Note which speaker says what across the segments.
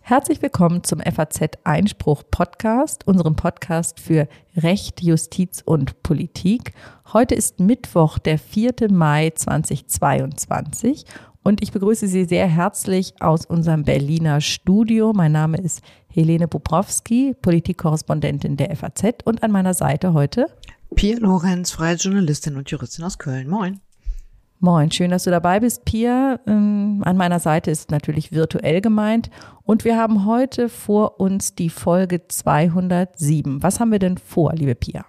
Speaker 1: Herzlich willkommen zum FAZ Einspruch Podcast, unserem Podcast für Recht, Justiz und Politik. Heute ist Mittwoch, der 4. Mai 2022 und ich begrüße Sie sehr herzlich aus unserem Berliner Studio. Mein Name ist Helene Bobrowski, Politikkorrespondentin der FAZ und an meiner Seite heute
Speaker 2: Pia Lorenz, freie Journalistin und Juristin aus Köln. Moin.
Speaker 1: Moin, schön, dass du dabei bist, Pia. Ähm, an meiner Seite ist natürlich virtuell gemeint. Und wir haben heute vor uns die Folge 207. Was haben wir denn vor, liebe Pia?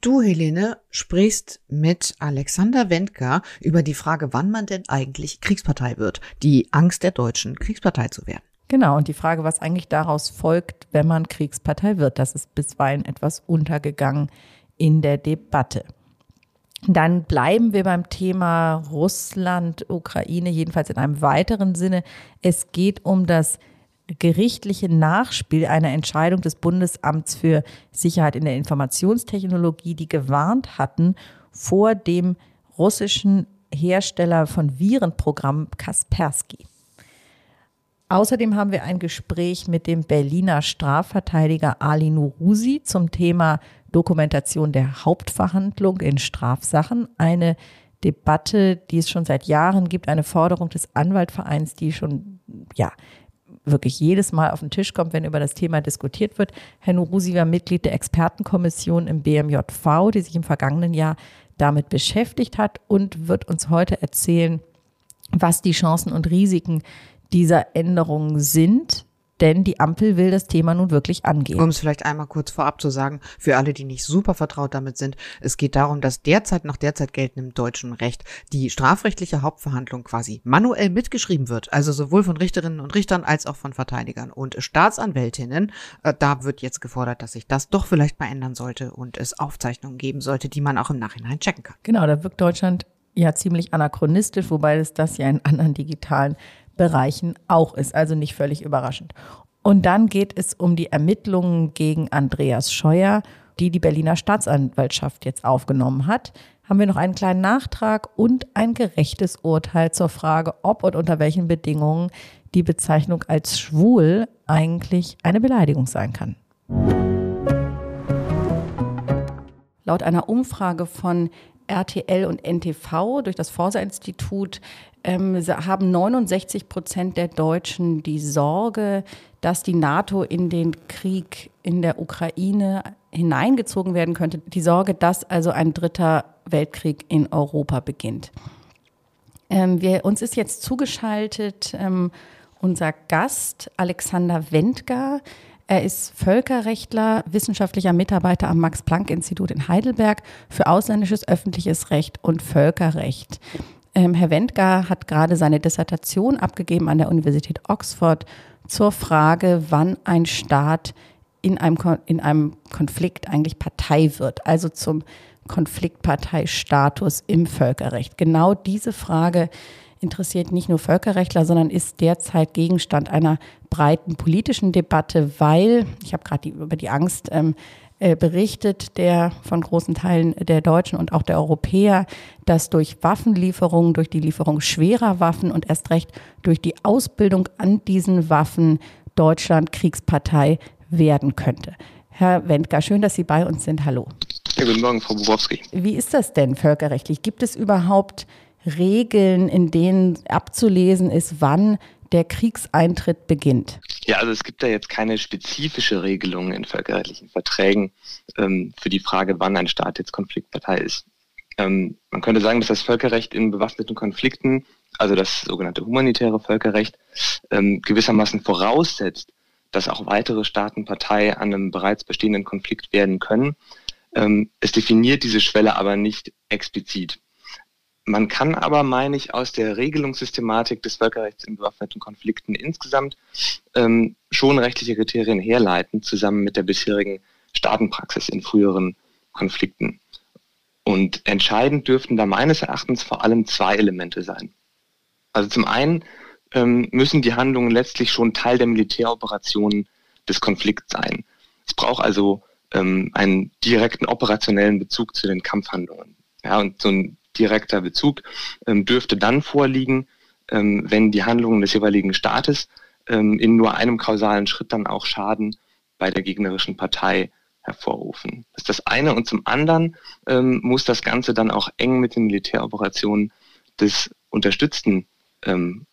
Speaker 2: Du, Helene, sprichst mit Alexander Wendker über die Frage, wann man denn eigentlich Kriegspartei wird. Die Angst der Deutschen, Kriegspartei zu werden.
Speaker 1: Genau, und die Frage, was eigentlich daraus folgt, wenn man Kriegspartei wird, das ist bisweilen etwas untergegangen in der Debatte. Dann bleiben wir beim Thema Russland, Ukraine, jedenfalls in einem weiteren Sinne. Es geht um das gerichtliche Nachspiel einer Entscheidung des Bundesamts für Sicherheit in der Informationstechnologie, die gewarnt hatten vor dem russischen Hersteller von Virenprogrammen Kaspersky. Außerdem haben wir ein Gespräch mit dem Berliner Strafverteidiger Ali Nurusi zum Thema Dokumentation der Hauptverhandlung in Strafsachen. Eine Debatte, die es schon seit Jahren gibt, eine Forderung des Anwaltvereins, die schon, ja, wirklich jedes Mal auf den Tisch kommt, wenn über das Thema diskutiert wird. Herr Nurusi war Mitglied der Expertenkommission im BMJV, die sich im vergangenen Jahr damit beschäftigt hat und wird uns heute erzählen, was die Chancen und Risiken dieser Änderungen sind denn die Ampel will das Thema nun wirklich angehen.
Speaker 2: Um es vielleicht einmal kurz vorab zu sagen, für alle, die nicht super vertraut damit sind, es geht darum, dass derzeit nach derzeit geltendem deutschen Recht die strafrechtliche Hauptverhandlung quasi manuell mitgeschrieben wird, also sowohl von Richterinnen und Richtern als auch von Verteidigern und Staatsanwältinnen. Äh, da wird jetzt gefordert, dass sich das doch vielleicht mal ändern sollte und es Aufzeichnungen geben sollte, die man auch im Nachhinein checken kann.
Speaker 1: Genau, da wirkt Deutschland ja ziemlich anachronistisch, wobei es das ja in anderen digitalen Bereichen auch ist, also nicht völlig überraschend. Und dann geht es um die Ermittlungen gegen Andreas Scheuer, die die Berliner Staatsanwaltschaft jetzt aufgenommen hat. Haben wir noch einen kleinen Nachtrag und ein gerechtes Urteil zur Frage, ob und unter welchen Bedingungen die Bezeichnung als schwul eigentlich eine Beleidigung sein kann. Laut einer Umfrage von RTL und NTV durch das Forsa-Institut ähm, haben 69 Prozent der Deutschen die Sorge, dass die NATO in den Krieg in der Ukraine hineingezogen werden könnte. Die Sorge, dass also ein dritter Weltkrieg in Europa beginnt. Ähm, wir, uns ist jetzt zugeschaltet ähm, unser Gast Alexander Wendger. Er ist Völkerrechtler, wissenschaftlicher Mitarbeiter am Max-Planck-Institut in Heidelberg für ausländisches öffentliches Recht und Völkerrecht. Ähm, Herr Wendgar hat gerade seine Dissertation abgegeben an der Universität Oxford zur Frage, wann ein Staat in einem, in einem Konflikt eigentlich Partei wird, also zum Konfliktparteistatus im Völkerrecht. Genau diese Frage interessiert nicht nur Völkerrechtler, sondern ist derzeit Gegenstand einer breiten politischen Debatte, weil, ich habe gerade über die Angst ähm, äh, berichtet, der von großen Teilen der Deutschen und auch der Europäer, dass durch Waffenlieferungen, durch die Lieferung schwerer Waffen und erst recht durch die Ausbildung an diesen Waffen Deutschland Kriegspartei werden könnte. Herr Wendker, schön, dass Sie bei uns sind. Hallo.
Speaker 3: Ja, guten Morgen, Frau Bubowski.
Speaker 1: Wie ist das denn völkerrechtlich? Gibt es überhaupt Regeln, in denen abzulesen ist, wann der Kriegseintritt beginnt?
Speaker 3: Ja, also es gibt da jetzt keine spezifische Regelung in völkerrechtlichen Verträgen ähm, für die Frage, wann ein Staat jetzt Konfliktpartei ist. Ähm, man könnte sagen, dass das Völkerrecht in bewaffneten Konflikten, also das sogenannte humanitäre Völkerrecht, ähm, gewissermaßen voraussetzt, dass auch weitere Staaten Partei an einem bereits bestehenden Konflikt werden können. Ähm, es definiert diese Schwelle aber nicht explizit. Man kann aber, meine ich, aus der Regelungssystematik des Völkerrechts in bewaffneten Konflikten insgesamt ähm, schon rechtliche Kriterien herleiten, zusammen mit der bisherigen Staatenpraxis in früheren Konflikten. Und entscheidend dürften da meines Erachtens vor allem zwei Elemente sein. Also zum einen ähm, müssen die Handlungen letztlich schon Teil der Militäroperationen des Konflikts sein. Es braucht also ähm, einen direkten operationellen Bezug zu den Kampfhandlungen. Ja, und so ein direkter Bezug ähm, dürfte dann vorliegen, ähm, wenn die Handlungen des jeweiligen Staates ähm, in nur einem kausalen Schritt dann auch Schaden bei der gegnerischen Partei hervorrufen. Das ist das eine. Und zum anderen ähm, muss das Ganze dann auch eng mit den Militäroperationen des unterstützten ähm,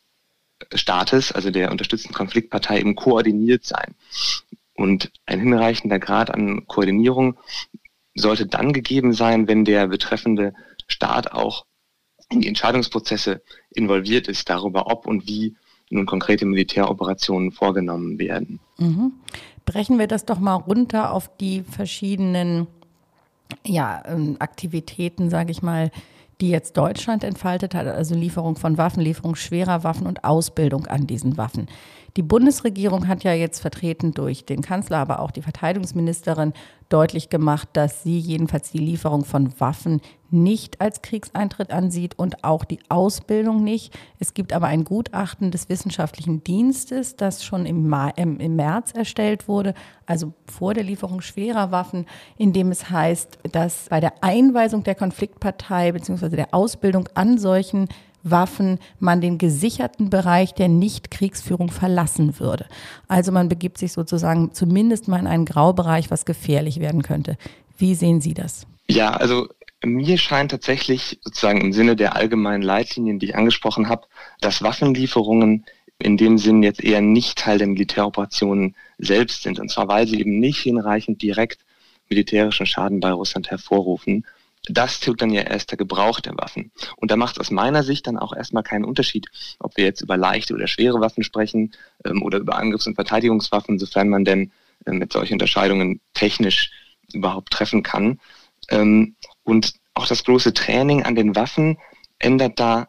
Speaker 3: Staates, also der unterstützten Konfliktpartei, eben koordiniert sein. Und ein hinreichender Grad an Koordinierung sollte dann gegeben sein, wenn der betreffende Staat auch in die Entscheidungsprozesse involviert ist, darüber, ob und wie nun konkrete Militäroperationen vorgenommen werden.
Speaker 1: Mhm. Brechen wir das doch mal runter auf die verschiedenen ja, ähm, Aktivitäten, sage ich mal, die jetzt Deutschland entfaltet hat, also Lieferung von Waffen, Lieferung schwerer Waffen und Ausbildung an diesen Waffen. Die Bundesregierung hat ja jetzt vertreten durch den Kanzler, aber auch die Verteidigungsministerin deutlich gemacht, dass sie jedenfalls die Lieferung von Waffen nicht als Kriegseintritt ansieht und auch die Ausbildung nicht. Es gibt aber ein Gutachten des wissenschaftlichen Dienstes, das schon im, im, März erstellt wurde, also vor der Lieferung schwerer Waffen, in dem es heißt, dass bei der Einweisung der Konfliktpartei bzw. der Ausbildung an solchen Waffen man den gesicherten Bereich der Nichtkriegsführung verlassen würde. Also man begibt sich sozusagen zumindest mal in einen Graubereich, was gefährlich werden könnte. Wie sehen Sie das?
Speaker 3: Ja, also mir scheint tatsächlich sozusagen im Sinne der allgemeinen Leitlinien, die ich angesprochen habe, dass Waffenlieferungen in dem Sinn jetzt eher nicht Teil der Militäroperationen selbst sind. Und zwar, weil sie eben nicht hinreichend direkt militärischen Schaden bei Russland hervorrufen, das tut dann ja erst der Gebrauch der Waffen. Und da macht es aus meiner Sicht dann auch erstmal keinen Unterschied, ob wir jetzt über leichte oder schwere Waffen sprechen ähm, oder über Angriffs- und Verteidigungswaffen, sofern man denn äh, mit solchen Unterscheidungen technisch überhaupt treffen kann. Ähm, und auch das bloße Training an den Waffen ändert da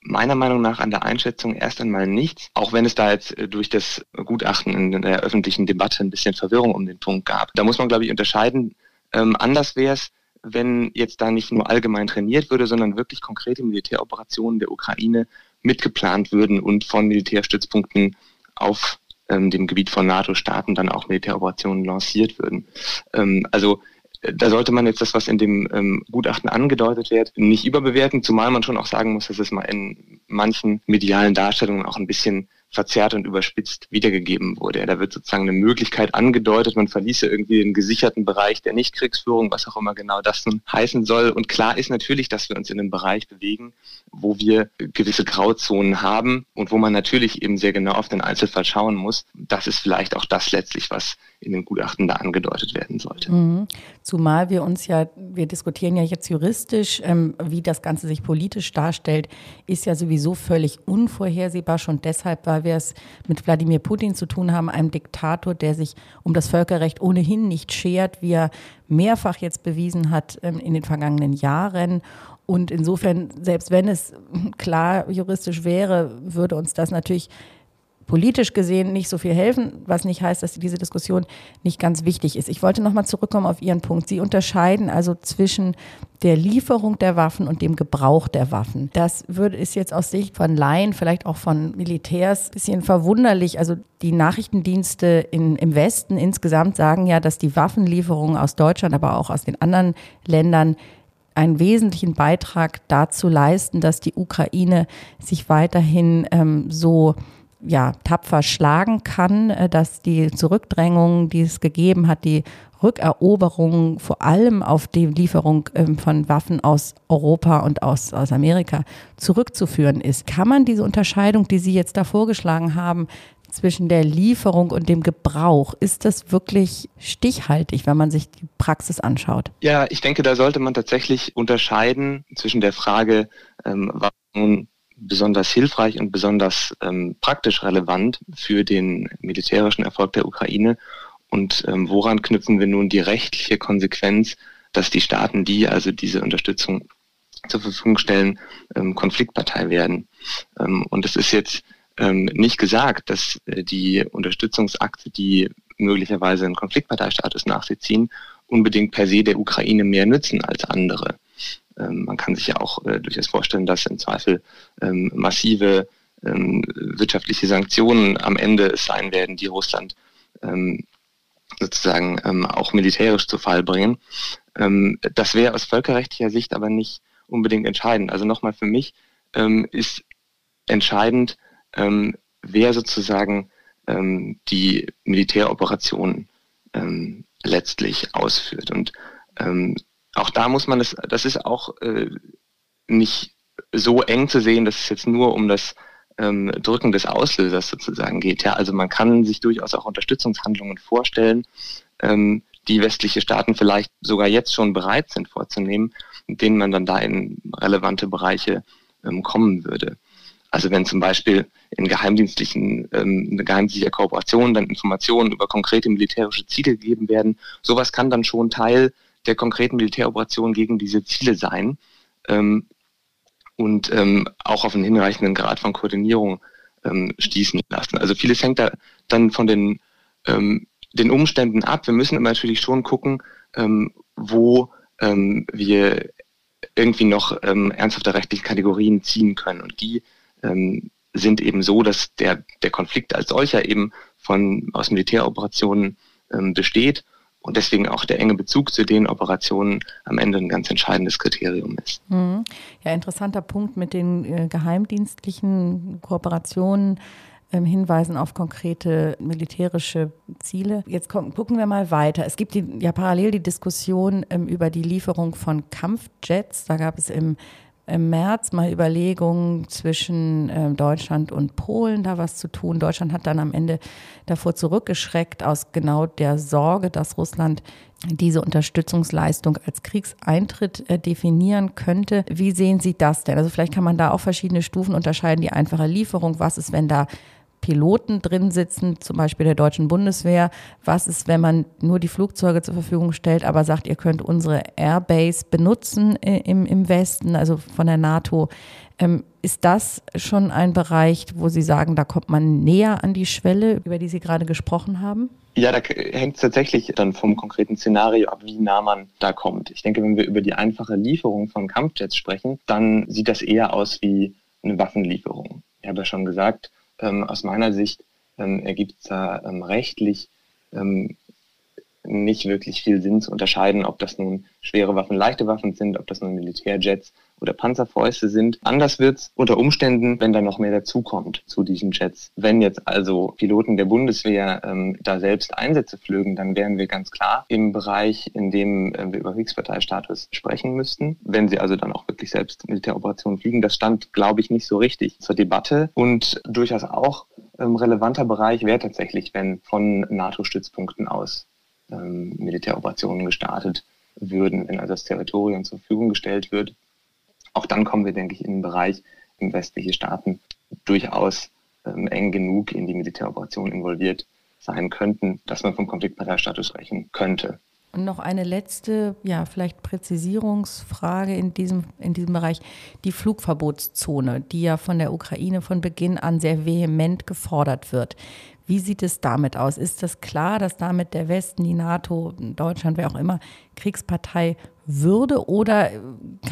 Speaker 3: meiner Meinung nach an der Einschätzung erst einmal nichts, auch wenn es da jetzt äh, durch das Gutachten in der öffentlichen Debatte ein bisschen Verwirrung um den Punkt gab. Da muss man, glaube ich, unterscheiden. Ähm, anders wäre es, wenn jetzt da nicht nur allgemein trainiert würde, sondern wirklich konkrete Militäroperationen der Ukraine mitgeplant würden und von Militärstützpunkten auf ähm, dem Gebiet von NATO-Staaten dann auch Militäroperationen lanciert würden. Ähm, also da sollte man jetzt das, was in dem ähm, Gutachten angedeutet wird, nicht überbewerten, zumal man schon auch sagen muss, dass es mal in manchen medialen Darstellungen auch ein bisschen verzerrt und überspitzt wiedergegeben wurde. Da wird sozusagen eine Möglichkeit angedeutet, man verließe irgendwie den gesicherten Bereich der Nichtkriegsführung, was auch immer genau das nun heißen soll. Und klar ist natürlich, dass wir uns in einem Bereich bewegen, wo wir gewisse Grauzonen haben und wo man natürlich eben sehr genau auf den Einzelfall schauen muss. Das ist vielleicht auch das letztlich, was in dem Gutachten da angedeutet werden sollte. Mhm.
Speaker 1: Zumal wir uns ja, wir diskutieren ja jetzt juristisch, ähm, wie das Ganze sich politisch darstellt, ist ja sowieso völlig unvorhersehbar. Schon deshalb, weil wir es mit Wladimir Putin zu tun haben, einem Diktator, der sich um das Völkerrecht ohnehin nicht schert, wie er mehrfach jetzt bewiesen hat ähm, in den vergangenen Jahren. Und insofern, selbst wenn es klar juristisch wäre, würde uns das natürlich politisch gesehen nicht so viel helfen, was nicht heißt, dass diese Diskussion nicht ganz wichtig ist. Ich wollte nochmal zurückkommen auf Ihren Punkt. Sie unterscheiden also zwischen der Lieferung der Waffen und dem Gebrauch der Waffen. Das würde, ist jetzt aus Sicht von Laien, vielleicht auch von Militärs, ein bisschen verwunderlich. Also die Nachrichtendienste in, im Westen insgesamt sagen ja, dass die Waffenlieferungen aus Deutschland, aber auch aus den anderen Ländern einen wesentlichen Beitrag dazu leisten, dass die Ukraine sich weiterhin ähm, so ja, tapfer schlagen kann, äh, dass die Zurückdrängung, die es gegeben hat, die Rückeroberung vor allem auf die Lieferung ähm, von Waffen aus Europa und aus, aus Amerika zurückzuführen ist. Kann man diese Unterscheidung, die Sie jetzt da vorgeschlagen haben, zwischen der Lieferung und dem Gebrauch, ist das wirklich stichhaltig, wenn man sich die Praxis anschaut?
Speaker 3: Ja, ich denke, da sollte man tatsächlich unterscheiden zwischen der Frage, ähm, was nun besonders hilfreich und besonders ähm, praktisch relevant für den militärischen Erfolg der Ukraine und ähm, woran knüpfen wir nun die rechtliche Konsequenz, dass die Staaten, die also diese Unterstützung zur Verfügung stellen, ähm, Konfliktpartei werden. Ähm, und es ist jetzt ähm, nicht gesagt, dass äh, die Unterstützungsakte, die möglicherweise einen Konfliktparteistatus nach sich ziehen, unbedingt per se der Ukraine mehr nützen als andere. Ähm, man kann sich ja auch äh, durchaus vorstellen, dass im Zweifel ähm, massive ähm, wirtschaftliche Sanktionen am Ende es sein werden, die Russland sozusagen auch militärisch zu Fall bringen. Das wäre aus völkerrechtlicher Sicht aber nicht unbedingt entscheidend. Also nochmal für mich ist entscheidend, wer sozusagen die Militäroperationen letztlich ausführt. Und auch da muss man das, das ist auch äh, nicht so eng zu sehen, dass es jetzt nur um das ähm, Drücken des Auslösers sozusagen geht. Ja, also man kann sich durchaus auch Unterstützungshandlungen vorstellen, ähm, die westliche Staaten vielleicht sogar jetzt schon bereit sind vorzunehmen, mit denen man dann da in relevante Bereiche ähm, kommen würde. Also wenn zum Beispiel in geheimdienstlichen, ähm, eine geheimdienstliche Kooperation dann Informationen über konkrete militärische Ziele gegeben werden, sowas kann dann schon Teil der konkreten Militäroperation gegen diese Ziele sein ähm, und ähm, auch auf einen hinreichenden Grad von Koordinierung ähm, stießen lassen. Also vieles hängt da dann von den, ähm, den Umständen ab. Wir müssen aber natürlich schon gucken, ähm, wo ähm, wir irgendwie noch ernsthafte rechtliche Kategorien ziehen können. Und die sind eben so, dass der, der Konflikt als solcher eben von, aus Militäroperationen besteht und deswegen auch der enge Bezug zu den Operationen am Ende ein ganz entscheidendes Kriterium ist.
Speaker 1: Mhm. Ja, interessanter Punkt mit den äh, geheimdienstlichen Kooperationen. Ähm, Hinweisen auf konkrete militärische Ziele. Jetzt gucken wir mal weiter. Es gibt die, ja parallel die Diskussion ähm, über die Lieferung von Kampfjets. Da gab es im im März mal Überlegungen zwischen äh, Deutschland und Polen da was zu tun. Deutschland hat dann am Ende davor zurückgeschreckt aus genau der Sorge, dass Russland diese Unterstützungsleistung als Kriegseintritt äh, definieren könnte. Wie sehen Sie das denn? Also vielleicht kann man da auch verschiedene Stufen unterscheiden. Die einfache Lieferung, was ist, wenn da Piloten drin sitzen, zum Beispiel der deutschen Bundeswehr. Was ist, wenn man nur die Flugzeuge zur Verfügung stellt, aber sagt, ihr könnt unsere Airbase benutzen im, im Westen, also von der NATO? Ähm, ist das schon ein Bereich, wo Sie sagen, da kommt man näher an die Schwelle, über die Sie gerade gesprochen haben?
Speaker 3: Ja, da hängt es tatsächlich dann vom konkreten Szenario ab, wie nah man da kommt. Ich denke, wenn wir über die einfache Lieferung von Kampfjets sprechen, dann sieht das eher aus wie eine Waffenlieferung. Ich habe ja schon gesagt, ähm, aus meiner Sicht ähm, ergibt es da ähm, rechtlich ähm, nicht wirklich viel Sinn zu unterscheiden, ob das nun schwere Waffen, leichte Waffen sind, ob das nun Militärjets oder Panzerfäuste sind. Anders wird's unter Umständen, wenn da noch mehr dazukommt zu diesen Jets. Wenn jetzt also Piloten der Bundeswehr ähm, da selbst Einsätze flögen, dann wären wir ganz klar im Bereich, in dem äh, wir über Kriegsparteistatus sprechen müssten. Wenn sie also dann auch wirklich selbst Militäroperationen fliegen, das stand, glaube ich, nicht so richtig zur Debatte und durchaus auch ähm, relevanter Bereich wäre tatsächlich, wenn von NATO-Stützpunkten aus ähm, Militäroperationen gestartet würden, wenn also das Territorium zur Verfügung gestellt wird auch dann kommen wir, denke ich, in den Bereich, in westliche Staaten durchaus ähm, eng genug in die Militäroperation involviert sein könnten, dass man vom Konfliktparteistatus sprechen könnte.
Speaker 1: Und noch eine letzte, ja, vielleicht Präzisierungsfrage in diesem, in diesem Bereich. Die Flugverbotszone, die ja von der Ukraine von Beginn an sehr vehement gefordert wird. Wie sieht es damit aus? Ist das klar, dass damit der Westen, die NATO, Deutschland, wer auch immer, Kriegspartei würde? Oder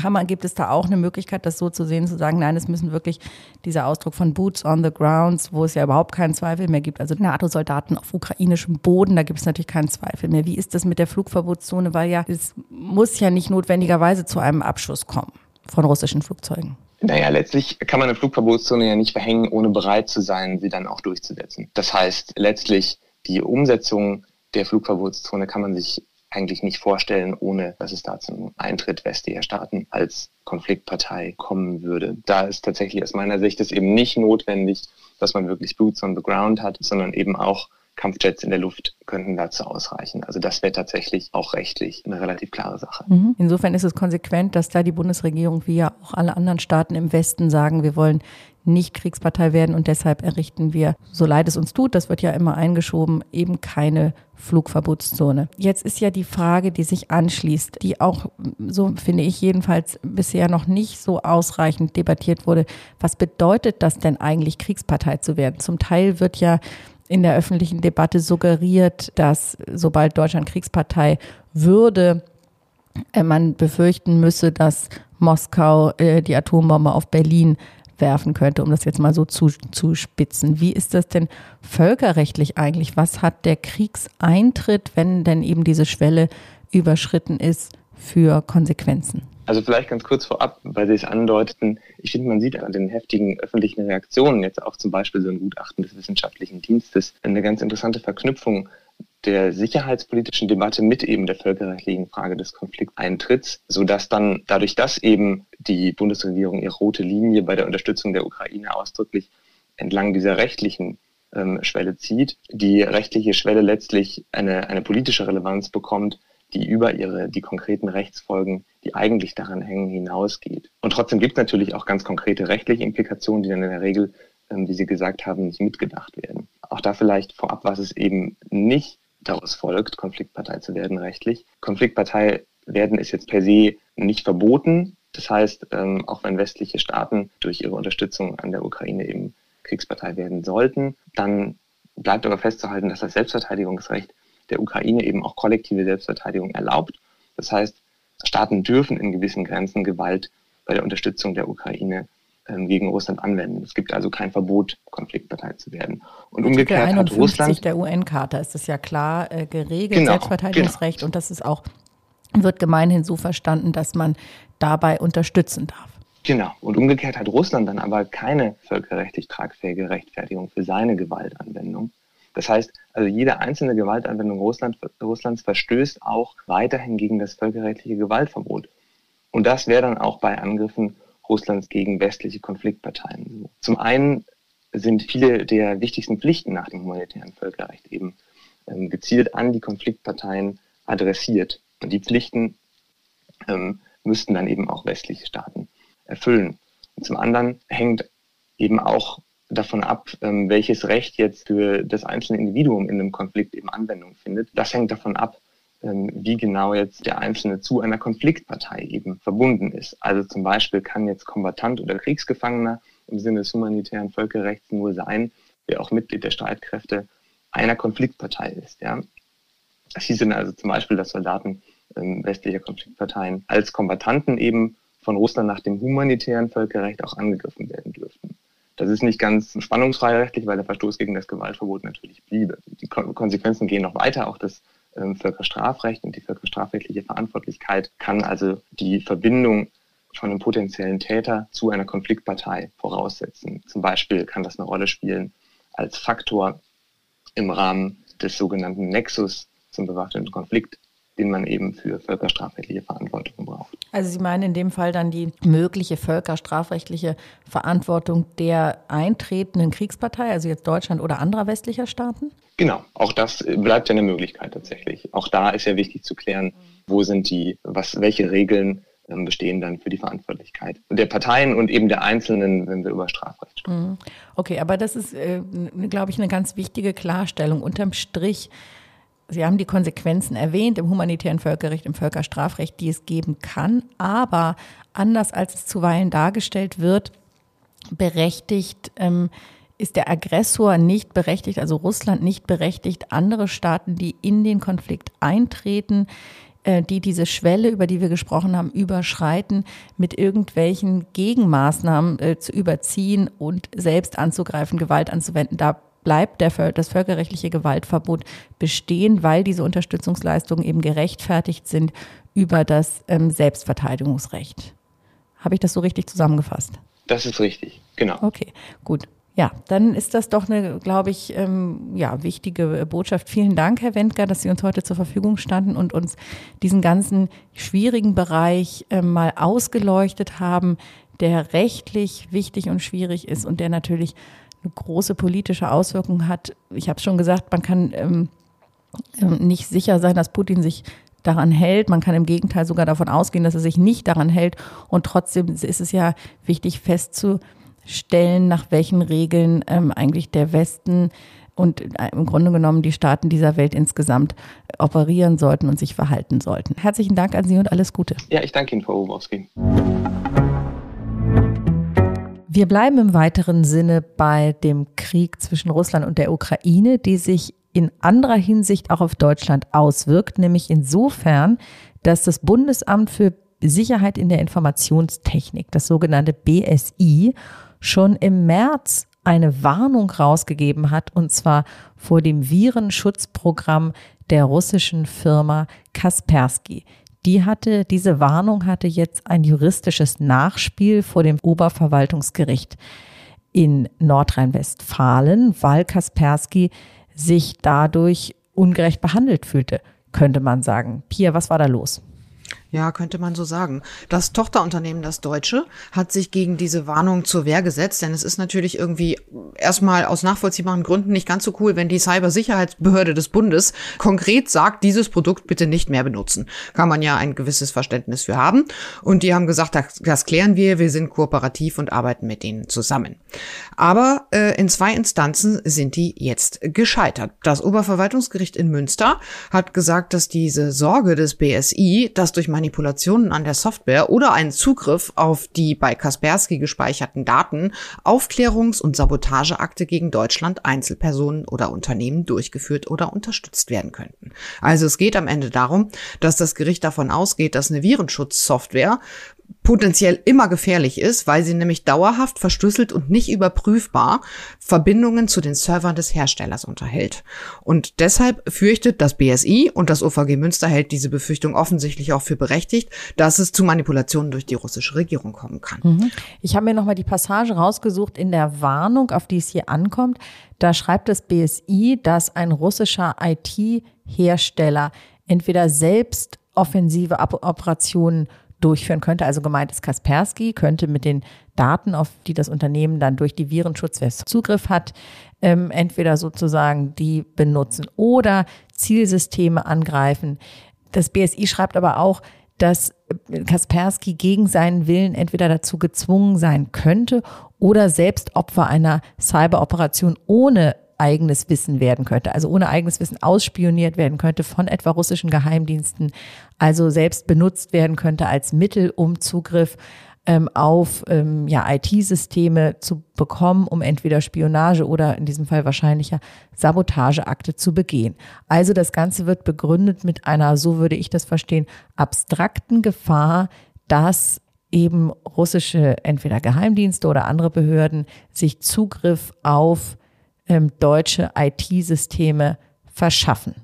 Speaker 1: kann man, gibt es da auch eine Möglichkeit, das so zu sehen, zu sagen, nein, es müssen wirklich dieser Ausdruck von Boots on the Grounds, wo es ja überhaupt keinen Zweifel mehr gibt, also NATO-Soldaten auf ukrainischem Boden, da gibt es natürlich keinen Zweifel mehr. Wie ist das mit der Flugverbotszone? Weil ja, es muss ja nicht notwendigerweise zu einem Abschuss kommen von russischen Flugzeugen.
Speaker 3: Naja, letztlich kann man eine Flugverbotszone ja nicht verhängen, ohne bereit zu sein, sie dann auch durchzusetzen. Das heißt, letztlich die Umsetzung der Flugverbotszone kann man sich eigentlich nicht vorstellen, ohne dass es da zum Eintritt westlicher Staaten als Konfliktpartei kommen würde. Da ist tatsächlich aus meiner Sicht es eben nicht notwendig, dass man wirklich Boots on the Ground hat, sondern eben auch Kampfjets in der Luft könnten dazu ausreichen. Also das wäre tatsächlich auch rechtlich eine relativ klare Sache.
Speaker 1: Mhm. Insofern ist es konsequent, dass da die Bundesregierung wie ja auch alle anderen Staaten im Westen sagen, wir wollen nicht Kriegspartei werden und deshalb errichten wir, so leid es uns tut, das wird ja immer eingeschoben, eben keine Flugverbotszone. Jetzt ist ja die Frage, die sich anschließt, die auch, so finde ich jedenfalls, bisher noch nicht so ausreichend debattiert wurde. Was bedeutet das denn eigentlich, Kriegspartei zu werden? Zum Teil wird ja in der öffentlichen Debatte suggeriert, dass sobald Deutschland Kriegspartei würde, äh, man befürchten müsse, dass Moskau äh, die Atombombe auf Berlin werfen könnte, um das jetzt mal so zu, zu spitzen. Wie ist das denn völkerrechtlich eigentlich? Was hat der Kriegseintritt, wenn denn eben diese Schwelle überschritten ist, für Konsequenzen?
Speaker 3: Also vielleicht ganz kurz vorab, weil Sie es andeuteten, ich finde, man sieht an den heftigen öffentlichen Reaktionen, jetzt auch zum Beispiel so ein Gutachten des Wissenschaftlichen Dienstes, eine ganz interessante Verknüpfung der sicherheitspolitischen Debatte mit eben der völkerrechtlichen Frage des Konflikteintritts, sodass dann dadurch, dass eben die Bundesregierung ihre rote Linie bei der Unterstützung der Ukraine ausdrücklich entlang dieser rechtlichen ähm, Schwelle zieht, die rechtliche Schwelle letztlich eine, eine politische Relevanz bekommt, die über ihre, die konkreten Rechtsfolgen, die eigentlich daran hängen, hinausgeht. Und trotzdem gibt es natürlich auch ganz konkrete rechtliche Implikationen, die dann in der Regel, ähm, wie Sie gesagt haben, nicht mitgedacht werden. Auch da vielleicht vorab, was es eben nicht daraus folgt, Konfliktpartei zu werden rechtlich. Konfliktpartei werden ist jetzt per se nicht verboten. Das heißt, ähm, auch wenn westliche Staaten durch ihre Unterstützung an der Ukraine eben Kriegspartei werden sollten, dann bleibt aber festzuhalten, dass das Selbstverteidigungsrecht der Ukraine eben auch kollektive Selbstverteidigung erlaubt. Das heißt, Staaten dürfen in gewissen Grenzen Gewalt bei der Unterstützung der Ukraine ähm, gegen Russland anwenden. Es gibt also kein Verbot, Konfliktpartei zu werden.
Speaker 1: Und umgekehrt hat Russland der UN-Charta ist es ja klar äh, geregelt, genau, Selbstverteidigungsrecht genau. und das ist auch wird gemeinhin so verstanden, dass man dabei unterstützen darf.
Speaker 3: Genau. Und umgekehrt hat Russland dann aber keine völkerrechtlich tragfähige Rechtfertigung für seine Gewaltanwendung. Das heißt, also jede einzelne Gewaltanwendung Russland, Russlands verstößt auch weiterhin gegen das völkerrechtliche Gewaltverbot. Und das wäre dann auch bei Angriffen Russlands gegen westliche Konfliktparteien so. Zum einen sind viele der wichtigsten Pflichten nach dem humanitären Völkerrecht eben ähm, gezielt an die Konfliktparteien adressiert. Und die Pflichten ähm, müssten dann eben auch westliche Staaten erfüllen. Und zum anderen hängt eben auch davon ab, ähm, welches Recht jetzt für das einzelne Individuum in einem Konflikt eben Anwendung findet. Das hängt davon ab, ähm, wie genau jetzt der Einzelne zu einer Konfliktpartei eben verbunden ist. Also zum Beispiel kann jetzt Kombatant oder Kriegsgefangener im Sinne des humanitären Völkerrechts nur sein, wer auch Mitglied der Streitkräfte einer Konfliktpartei ist. Ja. Das hieß dann also zum Beispiel, dass Soldaten ähm, westlicher Konfliktparteien als Kombatanten eben von Russland nach dem humanitären Völkerrecht auch angegriffen werden dürften. Das ist nicht ganz spannungsfrei rechtlich, weil der Verstoß gegen das Gewaltverbot natürlich bliebe. Die Konsequenzen gehen noch weiter. Auch das ähm, Völkerstrafrecht und die völkerstrafrechtliche Verantwortlichkeit kann also die Verbindung von einem potenziellen Täter zu einer Konfliktpartei voraussetzen. Zum Beispiel kann das eine Rolle spielen als Faktor im Rahmen des sogenannten Nexus zum bewaffneten Konflikt, den man eben für völkerstrafrechtliche Verantwortung braucht.
Speaker 1: Also Sie meinen in dem Fall dann die mögliche völkerstrafrechtliche Verantwortung der eintretenden Kriegspartei, also jetzt Deutschland oder anderer westlicher Staaten?
Speaker 3: Genau, auch das bleibt ja eine Möglichkeit tatsächlich. Auch da ist ja wichtig zu klären, wo sind die, was, welche Regeln ähm, bestehen dann für die Verantwortlichkeit der Parteien und eben der Einzelnen, wenn wir über Strafrecht sprechen.
Speaker 1: Mhm. Okay, aber das ist, äh, glaube ich, eine ganz wichtige Klarstellung. Unterm Strich Sie haben die Konsequenzen erwähnt im humanitären Völkerrecht, im Völkerstrafrecht, die es geben kann. Aber anders als es zuweilen dargestellt wird, berechtigt ähm, ist der Aggressor nicht berechtigt, also Russland nicht berechtigt, andere Staaten, die in den Konflikt eintreten, äh, die diese Schwelle, über die wir gesprochen haben, überschreiten, mit irgendwelchen Gegenmaßnahmen äh, zu überziehen und selbst anzugreifen, Gewalt anzuwenden. Da bleibt der, das völkerrechtliche Gewaltverbot bestehen, weil diese Unterstützungsleistungen eben gerechtfertigt sind über das ähm, Selbstverteidigungsrecht. Habe ich das so richtig zusammengefasst?
Speaker 3: Das ist richtig, genau.
Speaker 1: Okay, gut. Ja, dann ist das doch eine, glaube ich, ähm, ja, wichtige Botschaft. Vielen Dank, Herr Wendger, dass Sie uns heute zur Verfügung standen und uns diesen ganzen schwierigen Bereich ähm, mal ausgeleuchtet haben, der rechtlich wichtig und schwierig ist und der natürlich eine große politische Auswirkung hat. Ich habe schon gesagt, man kann ähm, ähm, nicht sicher sein, dass Putin sich daran hält. Man kann im Gegenteil sogar davon ausgehen, dass er sich nicht daran hält. Und trotzdem ist es ja wichtig festzustellen, nach welchen Regeln ähm, eigentlich der Westen und äh, im Grunde genommen die Staaten dieser Welt insgesamt operieren sollten und sich verhalten sollten. Herzlichen Dank an Sie und alles Gute.
Speaker 3: Ja, ich danke Ihnen, Frau Obrowski.
Speaker 1: Wir bleiben im weiteren Sinne bei dem Krieg zwischen Russland und der Ukraine, die sich in anderer Hinsicht auch auf Deutschland auswirkt, nämlich insofern, dass das Bundesamt für Sicherheit in der Informationstechnik, das sogenannte BSI, schon im März eine Warnung rausgegeben hat, und zwar vor dem Virenschutzprogramm der russischen Firma Kaspersky. Die hatte, diese Warnung hatte jetzt ein juristisches Nachspiel vor dem Oberverwaltungsgericht in Nordrhein-Westfalen, weil Kaspersky sich dadurch ungerecht behandelt fühlte, könnte man sagen. Pia, was war da los?
Speaker 2: Ja, könnte man so sagen. Das Tochterunternehmen, das Deutsche, hat sich gegen diese Warnung zur Wehr gesetzt, denn es ist natürlich irgendwie erstmal aus nachvollziehbaren Gründen nicht ganz so cool, wenn die Cybersicherheitsbehörde des Bundes konkret sagt, dieses Produkt bitte nicht mehr benutzen. Kann man ja ein gewisses Verständnis für haben. Und die haben gesagt, das, das klären wir, wir sind kooperativ und arbeiten mit denen zusammen. Aber äh, in zwei Instanzen sind die jetzt gescheitert. Das Oberverwaltungsgericht in Münster hat gesagt, dass diese Sorge des BSI, dass durch Manipulationen an der Software oder einen Zugriff auf die bei Kaspersky gespeicherten Daten Aufklärungs- und Sabotageakte gegen Deutschland, Einzelpersonen oder Unternehmen durchgeführt oder unterstützt werden könnten. Also es geht am Ende darum, dass das Gericht davon ausgeht, dass eine Virenschutzsoftware potenziell immer gefährlich ist, weil sie nämlich dauerhaft verschlüsselt und nicht überprüfbar Verbindungen zu den Servern des Herstellers unterhält. Und deshalb fürchtet das BSI und das OVG Münster hält diese Befürchtung offensichtlich auch für berechtigt, dass es zu Manipulationen durch die russische Regierung kommen kann. Mhm.
Speaker 1: Ich habe mir nochmal die Passage rausgesucht in der Warnung, auf die es hier ankommt. Da schreibt das BSI, dass ein russischer IT-Hersteller entweder selbst offensive Operationen durchführen könnte. Also gemeint ist Kaspersky, könnte mit den Daten, auf die das Unternehmen dann durch die Virenschutzwehr Zugriff hat, ähm, entweder sozusagen die benutzen oder Zielsysteme angreifen. Das BSI schreibt aber auch, dass Kaspersky gegen seinen Willen entweder dazu gezwungen sein könnte oder selbst Opfer einer Cyberoperation ohne eigenes Wissen werden könnte, also ohne eigenes Wissen ausspioniert werden könnte von etwa russischen Geheimdiensten, also selbst benutzt werden könnte als Mittel, um Zugriff ähm, auf ähm, ja, IT-Systeme zu bekommen, um entweder Spionage oder in diesem Fall wahrscheinlicher Sabotageakte zu begehen. Also das Ganze wird begründet mit einer, so würde ich das verstehen, abstrakten Gefahr, dass eben russische entweder Geheimdienste oder andere Behörden sich Zugriff auf ähm, deutsche IT-Systeme verschaffen.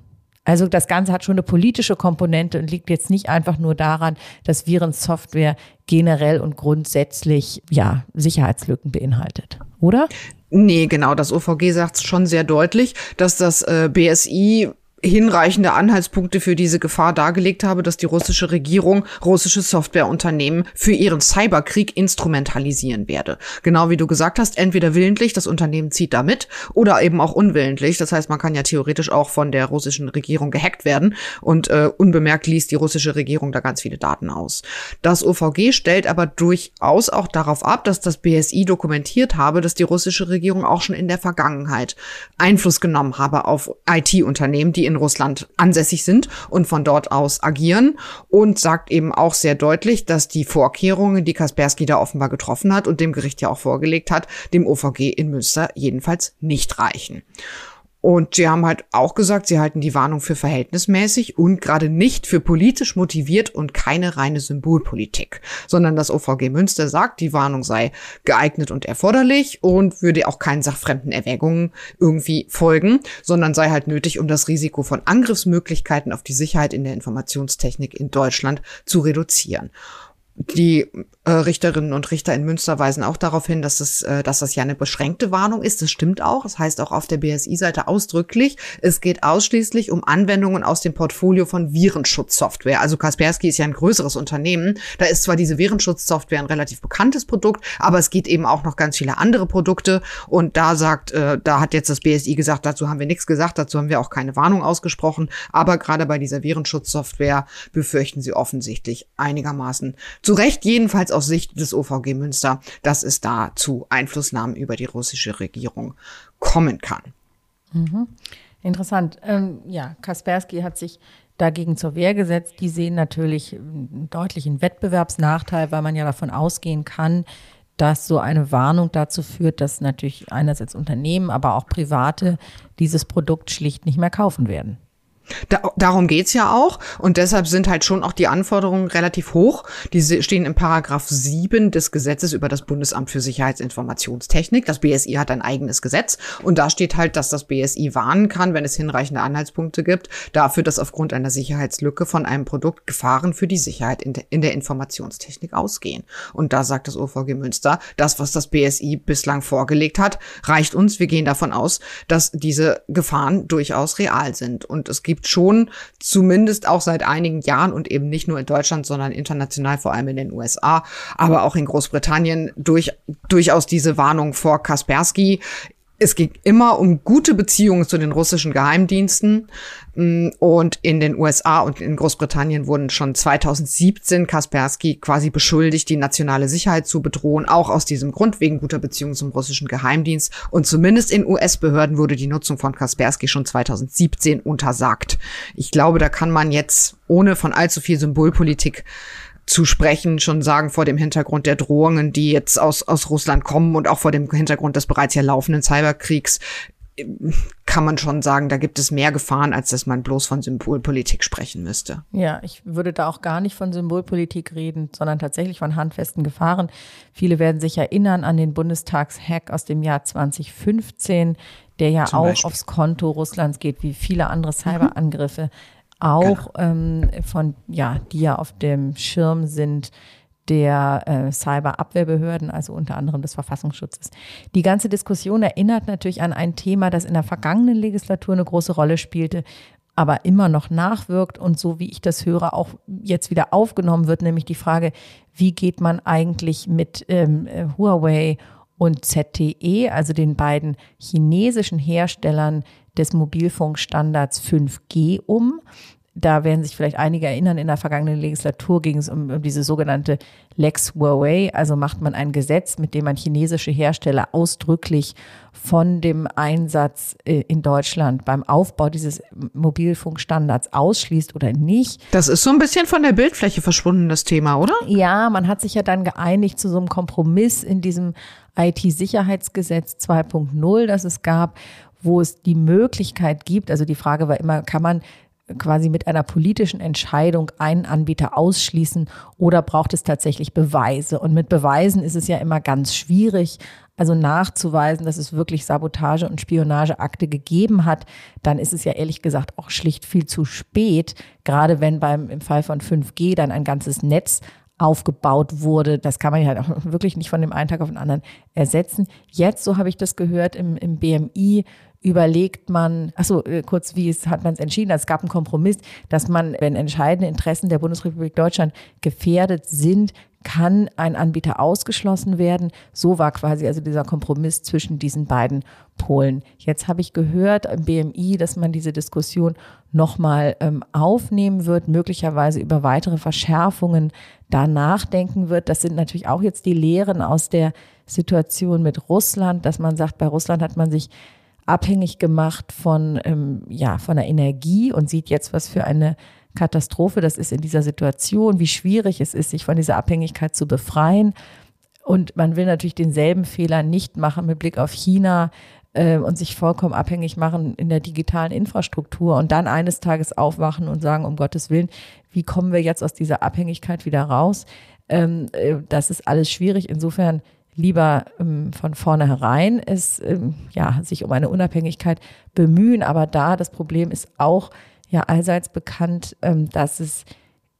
Speaker 1: Also das Ganze hat schon eine politische Komponente und liegt jetzt nicht einfach nur daran, dass Virensoftware generell und grundsätzlich ja Sicherheitslücken beinhaltet, oder?
Speaker 2: Nee, genau. Das OVG sagt es schon sehr deutlich, dass das äh, BSI hinreichende Anhaltspunkte für diese Gefahr dargelegt habe, dass die russische Regierung russische Softwareunternehmen für ihren Cyberkrieg instrumentalisieren werde. Genau wie du gesagt hast, entweder willentlich, das Unternehmen zieht da mit, oder eben auch unwillentlich. Das heißt, man kann ja theoretisch auch von der russischen Regierung gehackt werden und äh, unbemerkt liest die russische Regierung da ganz viele Daten aus. Das OVG stellt aber durchaus auch darauf ab, dass das BSI dokumentiert habe, dass die russische Regierung auch schon in der Vergangenheit Einfluss genommen habe auf IT-Unternehmen, die in Russland ansässig sind und von dort aus agieren und sagt eben auch sehr deutlich, dass die Vorkehrungen, die Kaspersky da offenbar getroffen hat und dem Gericht ja auch vorgelegt hat, dem OVG in Münster jedenfalls nicht reichen. Und sie haben halt auch gesagt, sie halten die Warnung für verhältnismäßig und gerade nicht für politisch motiviert und keine reine Symbolpolitik, sondern das OVG Münster sagt, die Warnung sei geeignet und erforderlich und würde auch keinen sachfremden Erwägungen irgendwie folgen, sondern sei halt nötig, um das Risiko von Angriffsmöglichkeiten auf die Sicherheit in der Informationstechnik in Deutschland zu reduzieren. Die äh, Richterinnen und Richter in Münster weisen auch darauf hin, dass das, äh, dass das ja eine beschränkte Warnung ist. Das stimmt auch. Das heißt auch auf der BSI-Seite ausdrücklich, es geht ausschließlich um Anwendungen aus dem Portfolio von Virenschutzsoftware. Also Kaspersky ist ja ein größeres Unternehmen. Da ist zwar diese Virenschutzsoftware ein relativ bekanntes Produkt, aber es geht eben auch noch ganz viele andere Produkte. Und da sagt, äh, da hat jetzt das BSI gesagt, dazu haben wir nichts gesagt, dazu haben wir auch keine Warnung ausgesprochen. Aber gerade bei dieser Virenschutzsoftware befürchten sie offensichtlich einigermaßen zu Recht jedenfalls aus Sicht des OVG Münster, dass es da zu Einflussnahmen über die russische Regierung kommen kann.
Speaker 1: Mhm. Interessant. Ähm, ja, Kaspersky hat sich dagegen zur Wehr gesetzt. Die sehen natürlich einen deutlichen Wettbewerbsnachteil, weil man ja davon ausgehen kann, dass so eine Warnung dazu führt, dass natürlich einerseits Unternehmen, aber auch Private dieses Produkt schlicht nicht mehr kaufen werden.
Speaker 2: Da, darum geht's ja auch. Und deshalb sind halt schon auch die Anforderungen relativ hoch. Die stehen im Paragraph 7 des Gesetzes über das Bundesamt für Sicherheitsinformationstechnik. Das BSI hat ein eigenes Gesetz. Und da steht halt, dass das BSI warnen kann, wenn es hinreichende Anhaltspunkte gibt, dafür, dass aufgrund einer Sicherheitslücke von einem Produkt Gefahren für die Sicherheit in, de, in der Informationstechnik ausgehen. Und da sagt das OVG Münster, das, was das BSI bislang vorgelegt hat, reicht uns. Wir gehen davon aus, dass diese Gefahren durchaus real sind. Und es gibt schon zumindest auch seit einigen Jahren und eben nicht nur in Deutschland, sondern international, vor allem in den USA, aber auch in Großbritannien durch, durchaus diese Warnung vor Kaspersky es ging immer um gute Beziehungen zu den russischen Geheimdiensten. Und in den USA und in Großbritannien wurden schon 2017 Kaspersky quasi beschuldigt, die nationale Sicherheit zu bedrohen, auch aus diesem Grund wegen guter Beziehungen zum russischen Geheimdienst. Und zumindest in US-Behörden wurde die Nutzung von Kaspersky schon 2017 untersagt. Ich glaube, da kann man jetzt ohne von allzu viel Symbolpolitik zu sprechen, schon sagen vor dem Hintergrund der Drohungen, die jetzt aus, aus Russland kommen und auch vor dem Hintergrund des bereits ja laufenden Cyberkriegs, kann man schon sagen, da gibt es mehr Gefahren, als dass man bloß von Symbolpolitik sprechen müsste.
Speaker 1: Ja, ich würde da auch gar nicht von Symbolpolitik reden, sondern tatsächlich von handfesten Gefahren. Viele werden sich erinnern an den Bundestagshack aus dem Jahr 2015, der ja Zum auch Beispiel. aufs Konto Russlands geht, wie viele andere Cyberangriffe. Mhm auch genau. ähm, von, ja, die ja auf dem Schirm sind der äh, Cyberabwehrbehörden, also unter anderem des Verfassungsschutzes. Die ganze Diskussion erinnert natürlich an ein Thema, das in der vergangenen Legislatur eine große Rolle spielte, aber immer noch nachwirkt und so wie ich das höre, auch jetzt wieder aufgenommen wird, nämlich die Frage, wie geht man eigentlich mit ähm, äh, Huawei und ZTE, also den beiden chinesischen Herstellern des Mobilfunkstandards 5G um. Da werden sich vielleicht einige erinnern, in der vergangenen Legislatur ging es um, um, diese sogenannte Lex Huawei. Also macht man ein Gesetz, mit dem man chinesische Hersteller ausdrücklich von dem Einsatz äh, in Deutschland beim Aufbau dieses Mobilfunkstandards ausschließt oder nicht.
Speaker 2: Das ist so ein bisschen von der Bildfläche verschwunden, das Thema, oder?
Speaker 1: Ja, man hat sich ja dann geeinigt zu so einem Kompromiss in diesem IT-Sicherheitsgesetz 2.0, das es gab, wo es die Möglichkeit gibt, also die Frage war immer, kann man quasi mit einer politischen Entscheidung einen Anbieter ausschließen oder braucht es tatsächlich Beweise? Und mit Beweisen ist es ja immer ganz schwierig. Also nachzuweisen, dass es wirklich Sabotage- und Spionageakte gegeben hat, dann ist es ja ehrlich gesagt auch schlicht viel zu spät. Gerade wenn beim, im Fall von 5G dann ein ganzes Netz aufgebaut wurde. Das kann man ja auch wirklich nicht von dem einen Tag auf den anderen ersetzen. Jetzt, so habe ich das gehört, im, im BMI überlegt man, achso, äh, kurz, wie es, hat man es entschieden? Es gab einen Kompromiss, dass man, wenn entscheidende Interessen der Bundesrepublik Deutschland gefährdet sind, kann ein Anbieter ausgeschlossen werden. So war quasi also dieser Kompromiss zwischen diesen beiden Polen. Jetzt habe ich gehört im BMI, dass man diese Diskussion nochmal ähm, aufnehmen wird, möglicherweise über weitere Verschärfungen da nachdenken wird. Das sind natürlich auch jetzt die Lehren aus der Situation mit Russland, dass man sagt, bei Russland hat man sich abhängig gemacht von, ähm, ja, von der Energie und sieht jetzt, was für eine Katastrophe das ist in dieser Situation, wie schwierig es ist, sich von dieser Abhängigkeit zu befreien. Und man will natürlich denselben Fehler nicht machen mit Blick auf China äh, und sich vollkommen abhängig machen in der digitalen Infrastruktur und dann eines Tages aufwachen und sagen, um Gottes Willen, wie kommen wir jetzt aus dieser Abhängigkeit wieder raus? Ähm, äh, das ist alles schwierig. Insofern lieber ähm, von vornherein es ähm, ja sich um eine Unabhängigkeit bemühen. Aber da das Problem ist auch ja allseits bekannt, ähm, dass es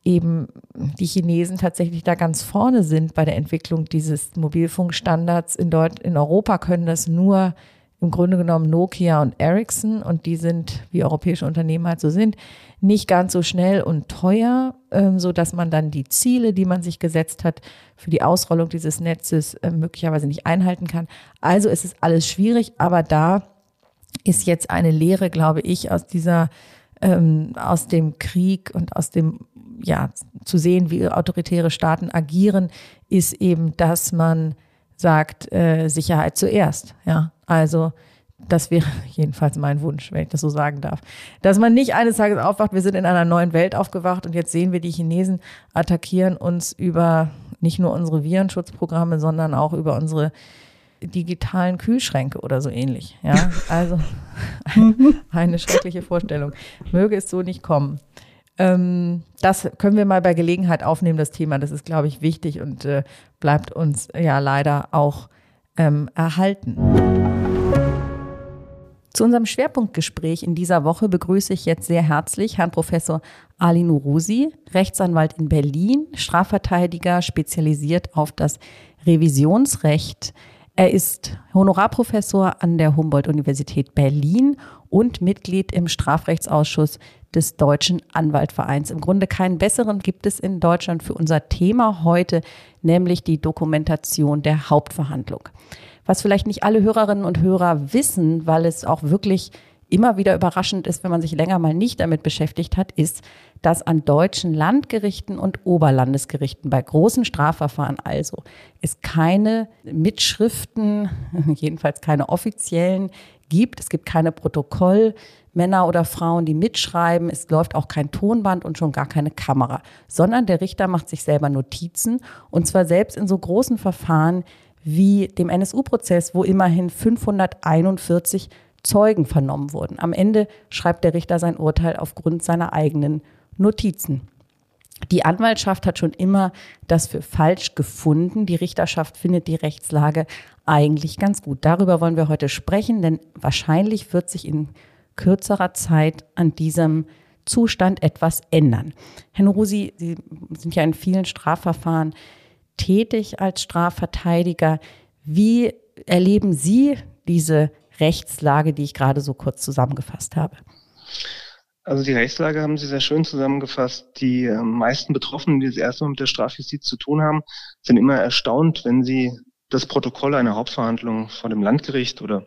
Speaker 1: eben die Chinesen tatsächlich da ganz vorne sind bei der Entwicklung dieses Mobilfunkstandards. In, Deut in Europa können das nur im Grunde genommen Nokia und Ericsson und die sind, wie europäische Unternehmen halt so sind, nicht ganz so schnell und teuer, so dass man dann die Ziele, die man sich gesetzt hat für die Ausrollung dieses Netzes äh, möglicherweise nicht einhalten kann. Also ist es alles schwierig, aber da ist jetzt eine Lehre, glaube ich, aus dieser ähm, aus dem Krieg und aus dem ja zu sehen, wie autoritäre Staaten agieren, ist eben, dass man sagt äh, Sicherheit zuerst. Ja, also das wäre jedenfalls mein Wunsch, wenn ich das so sagen darf. Dass man nicht eines Tages aufwacht, wir sind in einer neuen Welt aufgewacht und jetzt sehen wir, die Chinesen attackieren uns über nicht nur unsere Virenschutzprogramme, sondern auch über unsere digitalen Kühlschränke oder so ähnlich. Ja, also eine schreckliche Vorstellung. Möge es so nicht kommen. Ähm, das können wir mal bei Gelegenheit aufnehmen, das Thema. Das ist, glaube ich, wichtig und äh, bleibt uns ja leider auch ähm, erhalten. Zu unserem Schwerpunktgespräch in dieser Woche begrüße ich jetzt sehr herzlich Herrn Professor Ali Nurusi, Rechtsanwalt in Berlin, Strafverteidiger, spezialisiert auf das Revisionsrecht. Er ist Honorarprofessor an der Humboldt-Universität Berlin und Mitglied im Strafrechtsausschuss des Deutschen Anwaltvereins. Im Grunde keinen besseren gibt es in Deutschland für unser Thema heute, nämlich die Dokumentation der Hauptverhandlung. Was vielleicht nicht alle Hörerinnen und Hörer wissen, weil es auch wirklich immer wieder überraschend ist, wenn man sich länger mal nicht damit beschäftigt hat, ist, dass an deutschen Landgerichten und Oberlandesgerichten bei großen Strafverfahren also es keine Mitschriften, jedenfalls keine offiziellen gibt. Es gibt keine Protokoll, Männer oder Frauen, die mitschreiben. Es läuft auch kein Tonband und schon gar keine Kamera, sondern der Richter macht sich selber Notizen und zwar selbst in so großen Verfahren wie dem NSU-Prozess, wo immerhin 541 Zeugen vernommen wurden. Am Ende schreibt der Richter sein Urteil aufgrund seiner eigenen Notizen. Die Anwaltschaft hat schon immer das für falsch gefunden. Die Richterschaft findet die Rechtslage eigentlich ganz gut. Darüber wollen wir heute sprechen, denn wahrscheinlich wird sich in kürzerer Zeit an diesem Zustand etwas ändern. Herr Nurusi, Sie sind ja in vielen Strafverfahren tätig als Strafverteidiger. Wie erleben Sie diese Rechtslage, die ich gerade so kurz zusammengefasst habe?
Speaker 4: Also die Rechtslage haben Sie sehr schön zusammengefasst. Die äh, meisten Betroffenen, die das erste Mal mit der Strafjustiz zu tun haben, sind immer erstaunt, wenn sie das Protokoll einer Hauptverhandlung vor dem Landgericht oder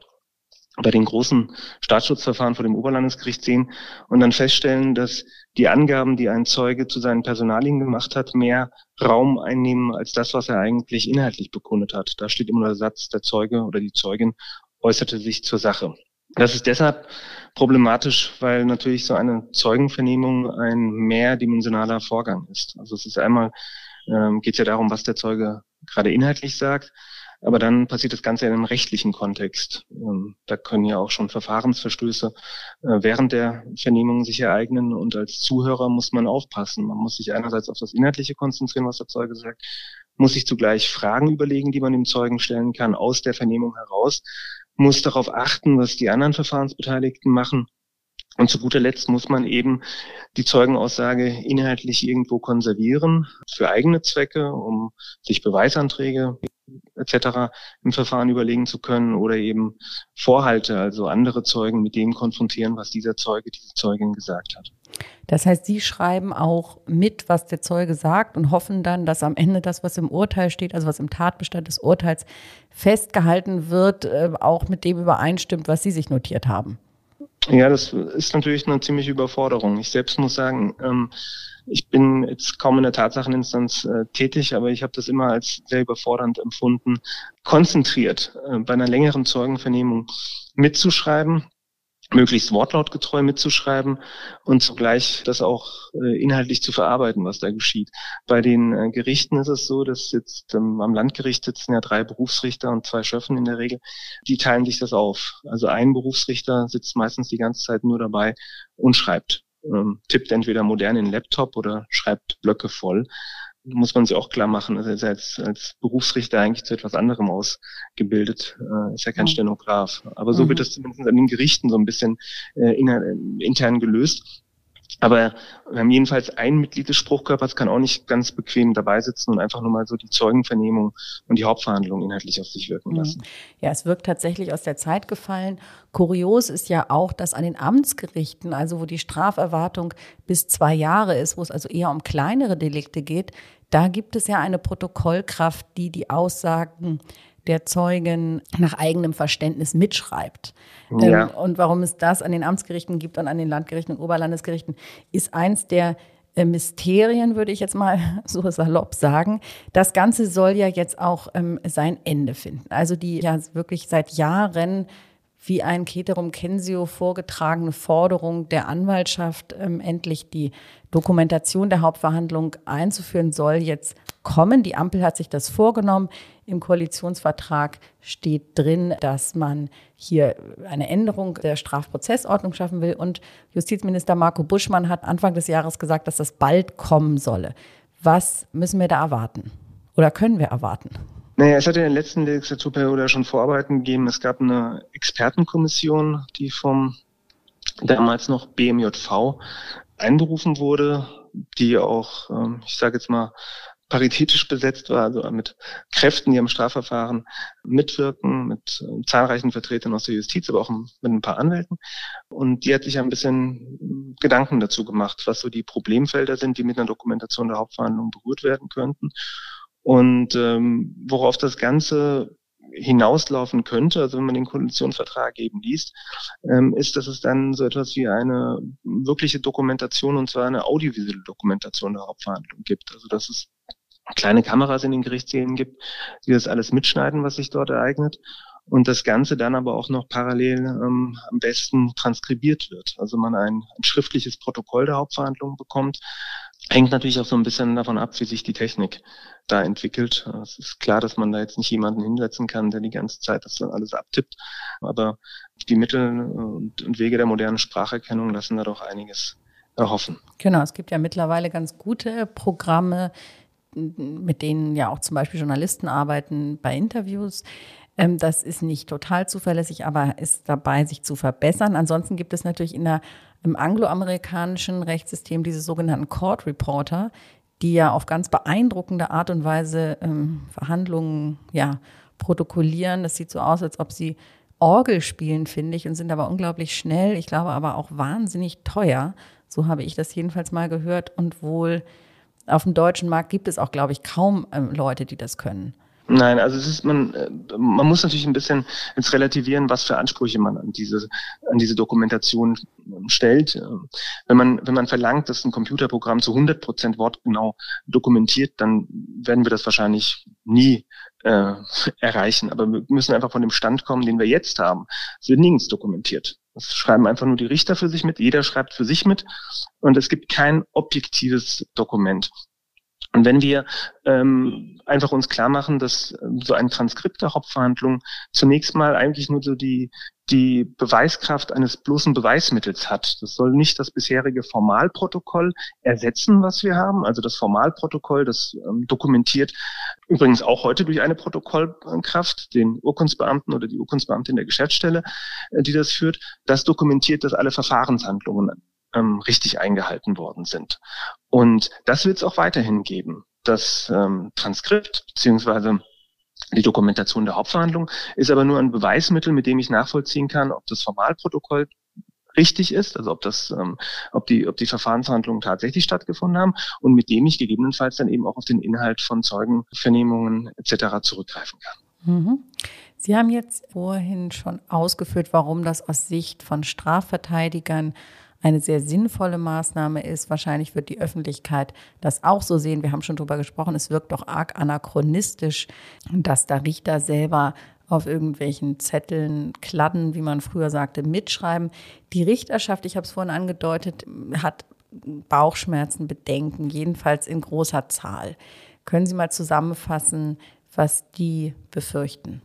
Speaker 4: bei den großen Staatsschutzverfahren vor dem Oberlandesgericht sehen und dann feststellen, dass die Angaben, die ein Zeuge zu seinen Personalien gemacht hat, mehr Raum einnehmen als das, was er eigentlich inhaltlich bekundet hat. Da steht immer der Satz, der Zeuge oder die Zeugin äußerte sich zur Sache. Das ist deshalb problematisch, weil natürlich so eine Zeugenvernehmung ein mehrdimensionaler Vorgang ist. Also es ist einmal, ähm, geht es ja darum, was der Zeuge gerade inhaltlich sagt. Aber dann passiert das Ganze in einem rechtlichen Kontext. Ähm, da können ja auch schon Verfahrensverstöße äh, während der Vernehmung sich ereignen und als Zuhörer muss man aufpassen. Man muss sich einerseits auf das Inhaltliche konzentrieren, was der Zeuge sagt, muss sich zugleich Fragen überlegen, die man dem Zeugen stellen kann aus der Vernehmung heraus, muss darauf achten, was die anderen Verfahrensbeteiligten machen und zu guter Letzt muss man eben die Zeugenaussage inhaltlich irgendwo konservieren für eigene Zwecke, um sich Beweisanträge etc. im Verfahren überlegen zu können oder eben Vorhalte, also andere Zeugen mit dem konfrontieren, was dieser Zeuge, diese Zeugin gesagt hat.
Speaker 1: Das heißt, Sie schreiben auch mit, was der Zeuge sagt und hoffen dann, dass am Ende das, was im Urteil steht, also was im Tatbestand des Urteils festgehalten wird, äh, auch mit dem übereinstimmt, was Sie sich notiert haben.
Speaker 4: Ja, das ist natürlich eine ziemliche Überforderung. Ich selbst muss sagen, ähm, ich bin jetzt kaum in der Tatsacheninstanz äh, tätig, aber ich habe das immer als sehr überfordernd empfunden, konzentriert äh, bei einer längeren Zeugenvernehmung mitzuschreiben möglichst wortlautgetreu mitzuschreiben und zugleich das auch äh, inhaltlich zu verarbeiten, was da geschieht. Bei den äh, Gerichten ist es so, dass jetzt ähm, am Landgericht sitzen ja drei Berufsrichter und zwei Schöffen in der Regel. Die teilen sich das auf. Also ein Berufsrichter sitzt meistens die ganze Zeit nur dabei und schreibt. Ähm, tippt entweder modern in den Laptop oder schreibt Blöcke voll muss man sich auch klar machen, also er ist als, als Berufsrichter eigentlich zu etwas anderem ausgebildet, äh, ist ja kein mhm. Stenograf. Aber so mhm. wird das zumindest an den Gerichten so ein bisschen äh, intern gelöst. Aber wir haben jedenfalls ein Mitglied des Spruchkörpers, kann auch nicht ganz bequem dabei sitzen und einfach nur mal so die Zeugenvernehmung und die Hauptverhandlung inhaltlich auf sich wirken mhm. lassen.
Speaker 1: Ja, es wirkt tatsächlich aus der Zeit gefallen. Kurios ist ja auch, dass an den Amtsgerichten, also wo die Straferwartung bis zwei Jahre ist, wo es also eher um kleinere Delikte geht, da gibt es ja eine Protokollkraft, die die Aussagen der Zeugen nach eigenem Verständnis mitschreibt. Ja. Ähm, und warum es das an den Amtsgerichten gibt und an den Landgerichten und Oberlandesgerichten, ist eins der äh, Mysterien, würde ich jetzt mal so salopp sagen. Das Ganze soll ja jetzt auch ähm, sein Ende finden. Also die ja wirklich seit Jahren wie ein Keterum Censio vorgetragene Forderung der Anwaltschaft, ähm, endlich die Dokumentation der Hauptverhandlung einzuführen, soll jetzt kommen. Die Ampel hat sich das vorgenommen. Im Koalitionsvertrag steht drin, dass man hier eine Änderung der Strafprozessordnung schaffen will. Und Justizminister Marco Buschmann hat Anfang des Jahres gesagt, dass das bald kommen solle. Was müssen wir da erwarten? Oder können wir erwarten?
Speaker 4: Naja, es hat in der letzten Legislaturperiode schon Vorarbeiten gegeben. Es gab eine Expertenkommission, die vom damals noch BMJV einberufen wurde, die auch, ähm, ich sage jetzt mal, paritätisch besetzt war, also mit Kräften, die am Strafverfahren mitwirken, mit äh, zahlreichen Vertretern aus der Justiz, aber auch mit ein paar Anwälten. Und die hat sich ein bisschen Gedanken dazu gemacht, was so die Problemfelder sind, die mit einer Dokumentation der Hauptverhandlung berührt werden könnten. Und ähm, worauf das Ganze hinauslaufen könnte, also wenn man den Koalitionsvertrag eben liest, ähm, ist, dass es dann so etwas wie eine wirkliche Dokumentation und zwar eine audiovisuelle Dokumentation der Hauptverhandlung gibt. Also dass es kleine Kameras in den Gerichtssälen gibt, die das alles mitschneiden, was sich dort ereignet. Und das Ganze dann aber auch noch parallel ähm, am besten transkribiert wird. Also man ein, ein schriftliches Protokoll der Hauptverhandlung bekommt, Hängt natürlich auch so ein bisschen davon ab, wie sich die Technik da entwickelt. Es ist klar, dass man da jetzt nicht jemanden hinsetzen kann, der die ganze Zeit das dann alles abtippt. Aber die Mittel und, Wege der modernen Spracherkennung lassen da doch einiges erhoffen.
Speaker 1: Genau, es gibt ja mittlerweile ganz gute Programme, mit denen ja auch zum Beispiel Journalisten arbeiten bei Interviews. Ähm, das ist nicht total zuverlässig, aber ist dabei, sich zu verbessern. Ansonsten gibt es natürlich in der im angloamerikanischen Rechtssystem diese sogenannten Court Reporter, die ja auf ganz beeindruckende Art und Weise ähm, Verhandlungen ja, protokollieren. Das sieht so aus, als ob sie Orgel spielen, finde ich, und sind aber unglaublich schnell. Ich glaube aber auch wahnsinnig teuer. So habe ich das jedenfalls mal gehört. Und wohl auf dem deutschen Markt gibt es auch, glaube ich, kaum ähm, Leute, die das können.
Speaker 4: Nein, also es ist man äh, man muss natürlich ein bisschen ins relativieren, was für Ansprüche man an diese an diese Dokumentation stellt. Wenn man wenn man verlangt, dass ein Computerprogramm zu 100 Prozent wortgenau dokumentiert, dann werden wir das wahrscheinlich nie äh, erreichen. Aber wir müssen einfach von dem Stand kommen, den wir jetzt haben. Es wird nirgends dokumentiert. Das schreiben einfach nur die Richter für sich mit. Jeder schreibt für sich mit und es gibt kein objektives Dokument. Und wenn wir ähm, einfach uns klar machen, dass ähm, so ein Transkript der Hauptverhandlung zunächst mal eigentlich nur so die, die Beweiskraft eines bloßen Beweismittels hat. Das soll nicht das bisherige Formalprotokoll ersetzen, was wir haben. Also das Formalprotokoll, das ähm, dokumentiert übrigens auch heute durch eine Protokollkraft, den Urkundsbeamten oder die Urkundsbeamtin der Geschäftsstelle, äh, die das führt. Das dokumentiert, dass alle Verfahrenshandlungen ähm, richtig eingehalten worden sind. Und das wird es auch weiterhin geben. Das ähm, Transkript beziehungsweise die Dokumentation der Hauptverhandlung ist aber nur ein Beweismittel, mit dem ich nachvollziehen kann, ob das Formalprotokoll richtig ist, also ob das, ähm, ob die, ob die Verfahrenshandlungen tatsächlich stattgefunden haben und mit dem ich gegebenenfalls dann eben auch auf den Inhalt von Zeugenvernehmungen etc. zurückgreifen kann.
Speaker 1: Mhm. Sie haben jetzt vorhin schon ausgeführt, warum das aus Sicht von Strafverteidigern eine sehr sinnvolle Maßnahme ist. Wahrscheinlich wird die Öffentlichkeit das auch so sehen. Wir haben schon darüber gesprochen, es wirkt doch arg anachronistisch, dass da Richter selber auf irgendwelchen Zetteln, Kladden, wie man früher sagte, mitschreiben. Die Richterschaft, ich habe es vorhin angedeutet, hat Bauchschmerzen, Bedenken, jedenfalls in großer Zahl. Können Sie mal zusammenfassen, was die befürchten?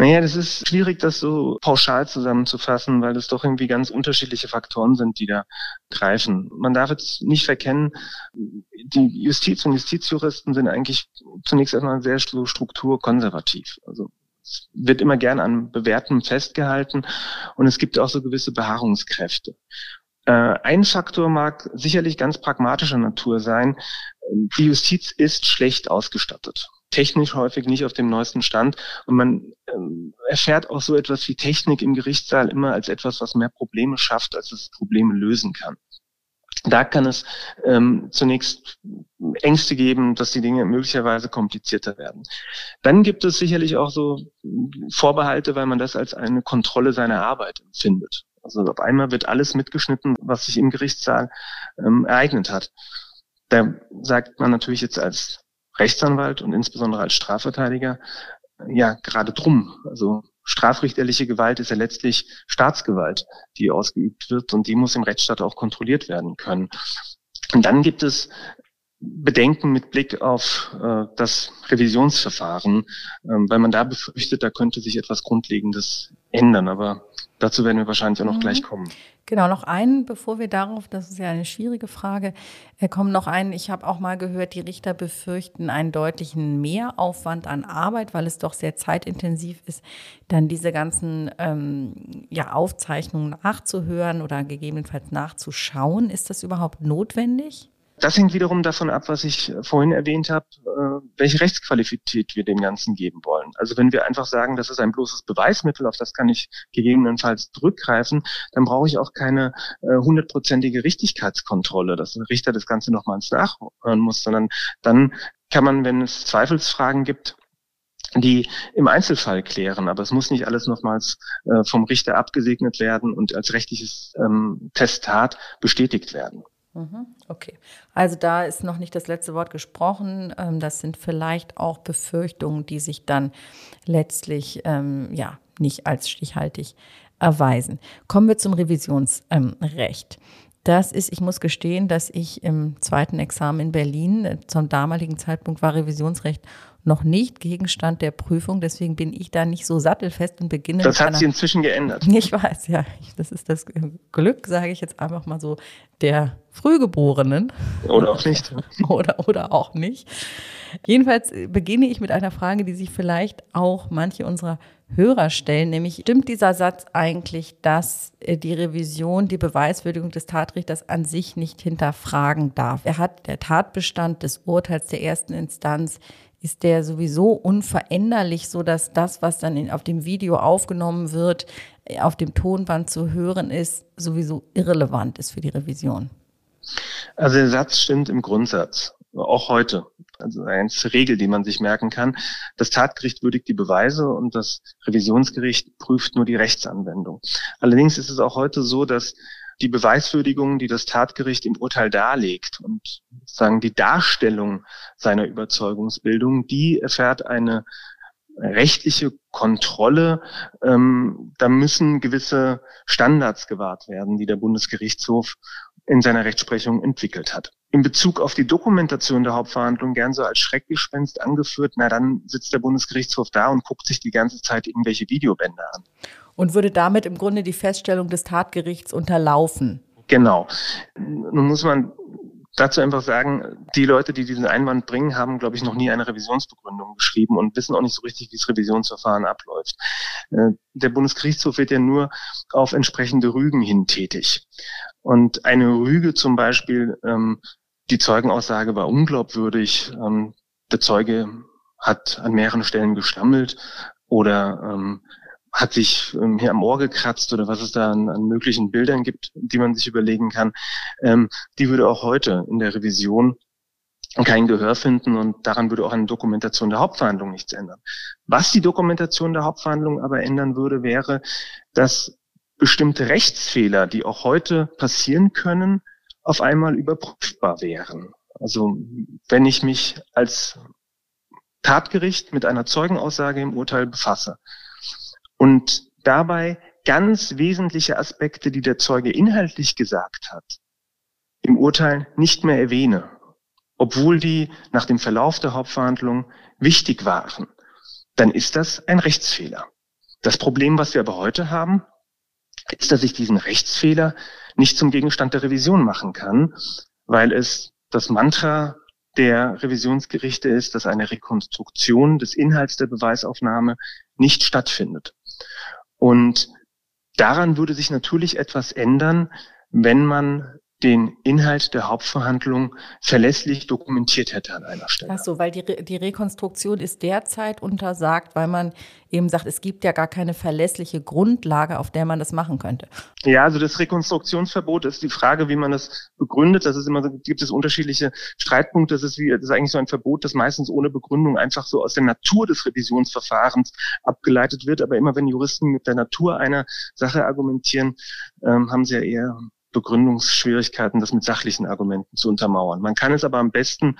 Speaker 4: Naja, das ist schwierig, das so pauschal zusammenzufassen, weil es doch irgendwie ganz unterschiedliche Faktoren sind, die da greifen. Man darf jetzt nicht verkennen, die Justiz- und Justizjuristen sind eigentlich zunächst einmal sehr strukturkonservativ. Also es wird immer gern an Bewährtem festgehalten und es gibt auch so gewisse Beharrungskräfte. Äh, ein Faktor mag sicherlich ganz pragmatischer Natur sein. Die Justiz ist schlecht ausgestattet technisch häufig nicht auf dem neuesten Stand. Und man ähm, erfährt auch so etwas wie Technik im Gerichtssaal immer als etwas, was mehr Probleme schafft, als es Probleme lösen kann. Da kann es ähm, zunächst Ängste geben, dass die Dinge möglicherweise komplizierter werden. Dann gibt es sicherlich auch so Vorbehalte, weil man das als eine Kontrolle seiner Arbeit empfindet. Also auf einmal wird alles mitgeschnitten, was sich im Gerichtssaal ähm, ereignet hat. Da sagt man natürlich jetzt als Rechtsanwalt und insbesondere als Strafverteidiger ja gerade drum. Also strafrichterliche Gewalt ist ja letztlich Staatsgewalt, die ausgeübt wird und die muss im Rechtsstaat auch kontrolliert werden können. Und dann gibt es Bedenken mit Blick auf äh, das Revisionsverfahren, ähm, weil man da befürchtet, da könnte sich etwas Grundlegendes ändern. Aber dazu werden wir wahrscheinlich auch noch mhm. gleich kommen.
Speaker 1: Genau, noch einen, bevor wir darauf, das ist ja eine schwierige Frage, äh, kommen noch einen. Ich habe auch mal gehört, die Richter befürchten einen deutlichen Mehraufwand an Arbeit, weil es doch sehr zeitintensiv ist, dann diese ganzen ähm, ja, Aufzeichnungen nachzuhören oder gegebenenfalls nachzuschauen. Ist das überhaupt notwendig?
Speaker 4: Das hängt wiederum davon ab, was ich vorhin erwähnt habe, äh, welche Rechtsqualität wir dem Ganzen geben wollen. Also wenn wir einfach sagen, das ist ein bloßes Beweismittel, auf das kann ich gegebenenfalls zurückgreifen, dann brauche ich auch keine äh, hundertprozentige Richtigkeitskontrolle, dass ein Richter das Ganze nochmals nachhören muss, sondern dann kann man, wenn es Zweifelsfragen gibt, die im Einzelfall klären, aber es muss nicht alles nochmals äh, vom Richter abgesegnet werden und als rechtliches ähm, Testat bestätigt werden.
Speaker 1: Mhm, okay, also da ist noch nicht das letzte Wort gesprochen. Ähm, das sind vielleicht auch Befürchtungen, die sich dann letztlich ähm, ja nicht als stichhaltig erweisen. Kommen wir zum Revisionsrecht. Das ist, ich muss gestehen, dass ich im zweiten Examen in Berlin äh, zum damaligen Zeitpunkt war Revisionsrecht noch nicht Gegenstand der Prüfung. Deswegen bin ich da nicht so sattelfest und beginne.
Speaker 4: Das hat sich inzwischen geändert.
Speaker 1: Ich weiß, ja. Das ist das Glück, sage ich jetzt einfach mal so, der Frühgeborenen.
Speaker 4: Oder auch nicht.
Speaker 1: oder, oder auch nicht. Jedenfalls beginne ich mit einer Frage, die sich vielleicht auch manche unserer Hörer stellen, nämlich stimmt dieser Satz eigentlich, dass äh, die Revision die Beweiswürdigung des Tatrichters an sich nicht hinterfragen darf? Er hat der Tatbestand des Urteils der ersten Instanz ist der sowieso unveränderlich, so dass das, was dann in, auf dem Video aufgenommen wird, äh, auf dem Tonband zu hören ist, sowieso irrelevant ist für die Revision.
Speaker 4: Also der Satz stimmt im Grundsatz, auch heute. Also eine Regel, die man sich merken kann. Das Tatgericht würdigt die Beweise und das Revisionsgericht prüft nur die Rechtsanwendung. Allerdings ist es auch heute so, dass die Beweiswürdigung, die das Tatgericht im Urteil darlegt und sagen die Darstellung seiner Überzeugungsbildung, die erfährt eine rechtliche Kontrolle. Ähm, da müssen gewisse Standards gewahrt werden, die der Bundesgerichtshof in seiner Rechtsprechung entwickelt hat. In Bezug auf die Dokumentation der Hauptverhandlung gern so als Schreckgespenst angeführt, na dann sitzt der Bundesgerichtshof da und guckt sich die ganze Zeit irgendwelche Videobänder an
Speaker 1: und würde damit im Grunde die Feststellung des Tatgerichts unterlaufen.
Speaker 4: Genau. Nun muss man dazu einfach sagen, die Leute, die diesen Einwand bringen, haben, glaube ich, noch nie eine Revisionsbegründung geschrieben und wissen auch nicht so richtig, wie das Revisionsverfahren abläuft. Äh, der Bundesgerichtshof wird ja nur auf entsprechende Rügen hin tätig. Und eine Rüge zum Beispiel, ähm, die Zeugenaussage war unglaubwürdig, ähm, der Zeuge hat an mehreren Stellen gestammelt oder ähm, hat sich ähm, hier am Ohr gekratzt oder was es da an, an, möglichen Bildern gibt, die man sich überlegen kann, ähm, die würde auch heute in der Revision kein Gehör finden und daran würde auch eine Dokumentation der Hauptverhandlung nichts ändern. Was die Dokumentation der Hauptverhandlung aber ändern würde, wäre, dass bestimmte Rechtsfehler, die auch heute passieren können, auf einmal überprüfbar wären. Also wenn ich mich als Tatgericht mit einer Zeugenaussage im Urteil befasse, und dabei ganz wesentliche Aspekte, die der Zeuge inhaltlich gesagt hat, im Urteil nicht mehr erwähne, obwohl die nach dem Verlauf der Hauptverhandlung wichtig waren, dann ist das ein Rechtsfehler. Das Problem, was wir aber heute haben, ist, dass ich diesen Rechtsfehler nicht zum Gegenstand der Revision machen kann, weil es das Mantra der Revisionsgerichte ist, dass eine Rekonstruktion des Inhalts der Beweisaufnahme nicht stattfindet. Und daran würde sich natürlich etwas ändern, wenn man den Inhalt der Hauptverhandlung verlässlich dokumentiert hätte an einer Stelle.
Speaker 1: Ach so, weil die, Re die Rekonstruktion ist derzeit untersagt, weil man eben sagt, es gibt ja gar keine verlässliche Grundlage, auf der man das machen könnte.
Speaker 4: Ja, also das Rekonstruktionsverbot ist die Frage, wie man das begründet. Das ist immer so, gibt es unterschiedliche Streitpunkte. Das ist wie, das ist eigentlich so ein Verbot, das meistens ohne Begründung einfach so aus der Natur des Revisionsverfahrens abgeleitet wird. Aber immer wenn Juristen mit der Natur einer Sache argumentieren, ähm, haben sie ja eher Begründungsschwierigkeiten, das mit sachlichen Argumenten zu untermauern. Man kann es aber am besten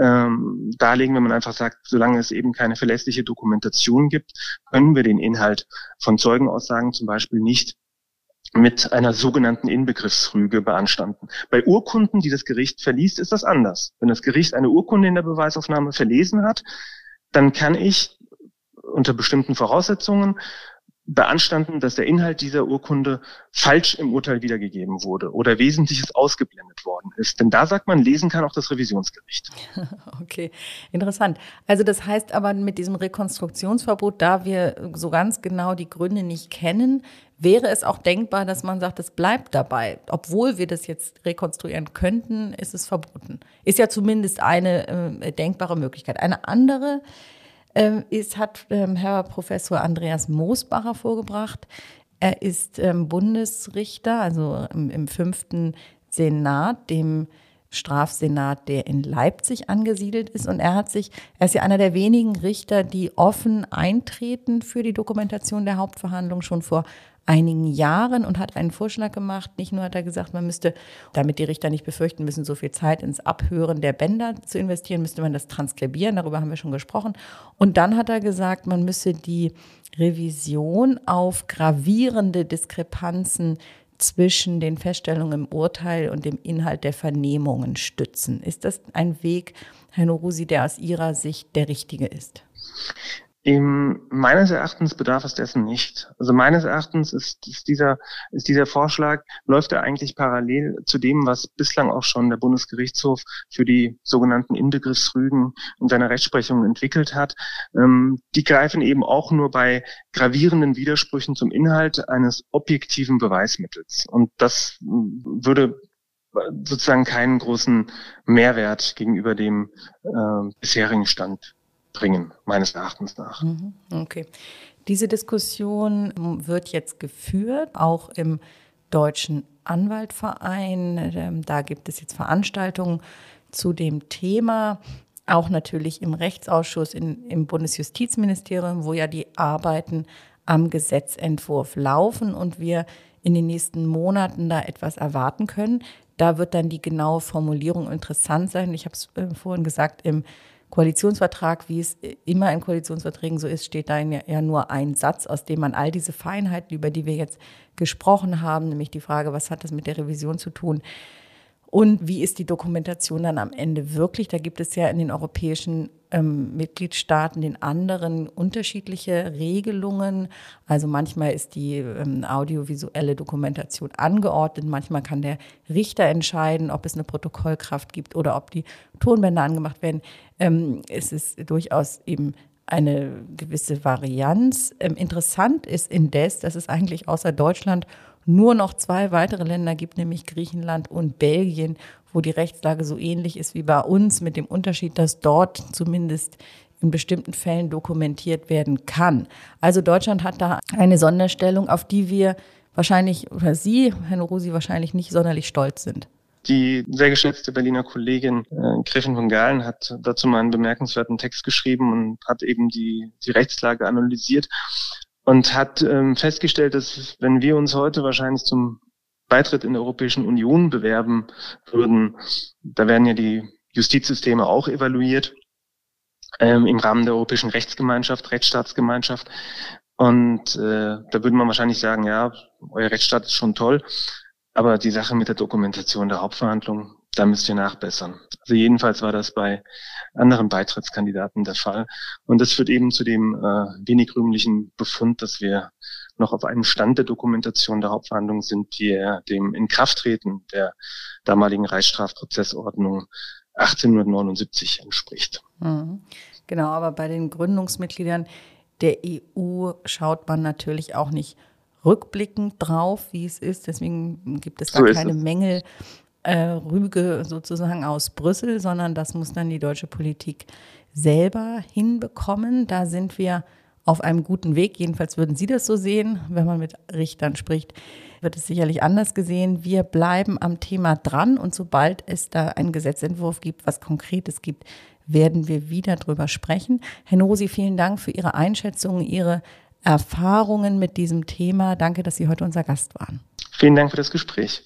Speaker 4: ähm, darlegen, wenn man einfach sagt, solange es eben keine verlässliche Dokumentation gibt, können wir den Inhalt von Zeugenaussagen zum Beispiel nicht mit einer sogenannten Inbegriffsrüge beanstanden. Bei Urkunden, die das Gericht verliest, ist das anders. Wenn das Gericht eine Urkunde in der Beweisaufnahme verlesen hat, dann kann ich unter bestimmten Voraussetzungen beanstanden, dass der Inhalt dieser Urkunde falsch im Urteil wiedergegeben wurde oder Wesentliches ausgeblendet worden ist. Denn da sagt man, lesen kann auch das Revisionsgericht.
Speaker 1: Okay, interessant. Also das heißt aber mit diesem Rekonstruktionsverbot, da wir so ganz genau die Gründe nicht kennen, wäre es auch denkbar, dass man sagt, es bleibt dabei. Obwohl wir das jetzt rekonstruieren könnten, ist es verboten. Ist ja zumindest eine äh, denkbare Möglichkeit. Eine andere ähm, ist, hat ähm, Herr Professor Andreas Moosbacher vorgebracht. Er ist ähm, Bundesrichter, also im, im fünften Senat, dem Strafsenat, der in Leipzig angesiedelt ist. Und er hat sich, er ist ja einer der wenigen Richter, die offen eintreten für die Dokumentation der Hauptverhandlung schon vor einigen Jahren und hat einen Vorschlag gemacht. Nicht nur hat er gesagt, man müsste, damit die Richter nicht befürchten müssen, so viel Zeit ins Abhören der Bänder zu investieren, müsste man das transkribieren. Darüber haben wir schon gesprochen. Und dann hat er gesagt, man müsse die Revision auf gravierende Diskrepanzen zwischen den Feststellungen im Urteil und dem Inhalt der Vernehmungen stützen. Ist das ein Weg, Herr Norusi, der aus Ihrer Sicht der richtige ist?
Speaker 4: Im, meines Erachtens bedarf es dessen nicht. Also meines Erachtens ist, ist, dieser, ist dieser Vorschlag, läuft er eigentlich parallel zu dem, was bislang auch schon der Bundesgerichtshof für die sogenannten Inbegriffsrügen in seiner Rechtsprechung entwickelt hat. Ähm, die greifen eben auch nur bei gravierenden Widersprüchen zum Inhalt eines objektiven Beweismittels. Und das würde sozusagen keinen großen Mehrwert gegenüber dem äh, bisherigen Stand bringen, meines Erachtens nach. Mhm,
Speaker 1: okay. Diese Diskussion wird jetzt geführt, auch im Deutschen Anwaltverein. Ähm, da gibt es jetzt Veranstaltungen zu dem Thema. Auch natürlich im Rechtsausschuss in, im Bundesjustizministerium, wo ja die Arbeiten am Gesetzentwurf laufen und wir in den nächsten Monaten da etwas erwarten können. Da wird dann die genaue Formulierung interessant sein. Ich habe es äh, vorhin gesagt, im Koalitionsvertrag, wie es immer in Koalitionsverträgen so ist, steht da ja nur ein Satz, aus dem man all diese Feinheiten, über die wir jetzt gesprochen haben, nämlich die Frage, was hat das mit der Revision zu tun, und wie ist die Dokumentation dann am Ende wirklich? Da gibt es ja in den europäischen ähm, Mitgliedstaaten, den anderen unterschiedliche Regelungen. Also manchmal ist die ähm, audiovisuelle Dokumentation angeordnet, manchmal kann der Richter entscheiden, ob es eine Protokollkraft gibt oder ob die Tonbänder angemacht werden. Ähm, es ist durchaus eben eine gewisse Varianz. Ähm, interessant ist indes, dass es eigentlich außer Deutschland nur noch zwei weitere Länder gibt, nämlich Griechenland und Belgien, wo die Rechtslage so ähnlich ist wie bei uns, mit dem Unterschied, dass dort zumindest in bestimmten Fällen dokumentiert werden kann. Also Deutschland hat da eine Sonderstellung, auf die wir wahrscheinlich, oder Sie, Herr Rosi, wahrscheinlich nicht sonderlich stolz sind.
Speaker 4: Die sehr geschätzte Berliner Kollegin äh, Gräfin von Galen hat dazu mal einen bemerkenswerten Text geschrieben und hat eben die, die Rechtslage analysiert und hat ähm, festgestellt, dass wenn wir uns heute wahrscheinlich zum Beitritt in der Europäischen Union bewerben würden, da werden ja die Justizsysteme auch evaluiert ähm, im Rahmen der Europäischen Rechtsgemeinschaft, Rechtsstaatsgemeinschaft. Und äh, da würde man wahrscheinlich sagen, ja, euer Rechtsstaat ist schon toll, aber die Sache mit der Dokumentation der Hauptverhandlung, da müsst ihr nachbessern. Also jedenfalls war das bei anderen Beitrittskandidaten der Fall. Und das führt eben zu dem äh, wenig rühmlichen Befund, dass wir noch auf einem Stand der Dokumentation der Hauptverhandlung sind, die er dem Inkrafttreten der damaligen Reichsstrafprozessordnung 1879 entspricht.
Speaker 1: Mhm. Genau, aber bei den Gründungsmitgliedern der EU schaut man natürlich auch nicht rückblickend drauf, wie es ist. Deswegen gibt es da so keine Mängel äh, Rüge sozusagen aus Brüssel, sondern das muss dann die deutsche Politik selber hinbekommen. Da sind wir auf einem guten Weg. Jedenfalls würden Sie das so sehen. Wenn man mit Richtern spricht, wird es sicherlich anders gesehen. Wir bleiben am Thema dran und sobald es da einen Gesetzentwurf gibt, was Konkretes gibt, werden wir wieder drüber sprechen. Herr Nosi, vielen Dank für Ihre Einschätzung, Ihre Erfahrungen mit diesem Thema. Danke, dass Sie heute unser Gast waren.
Speaker 4: Vielen Dank für das Gespräch.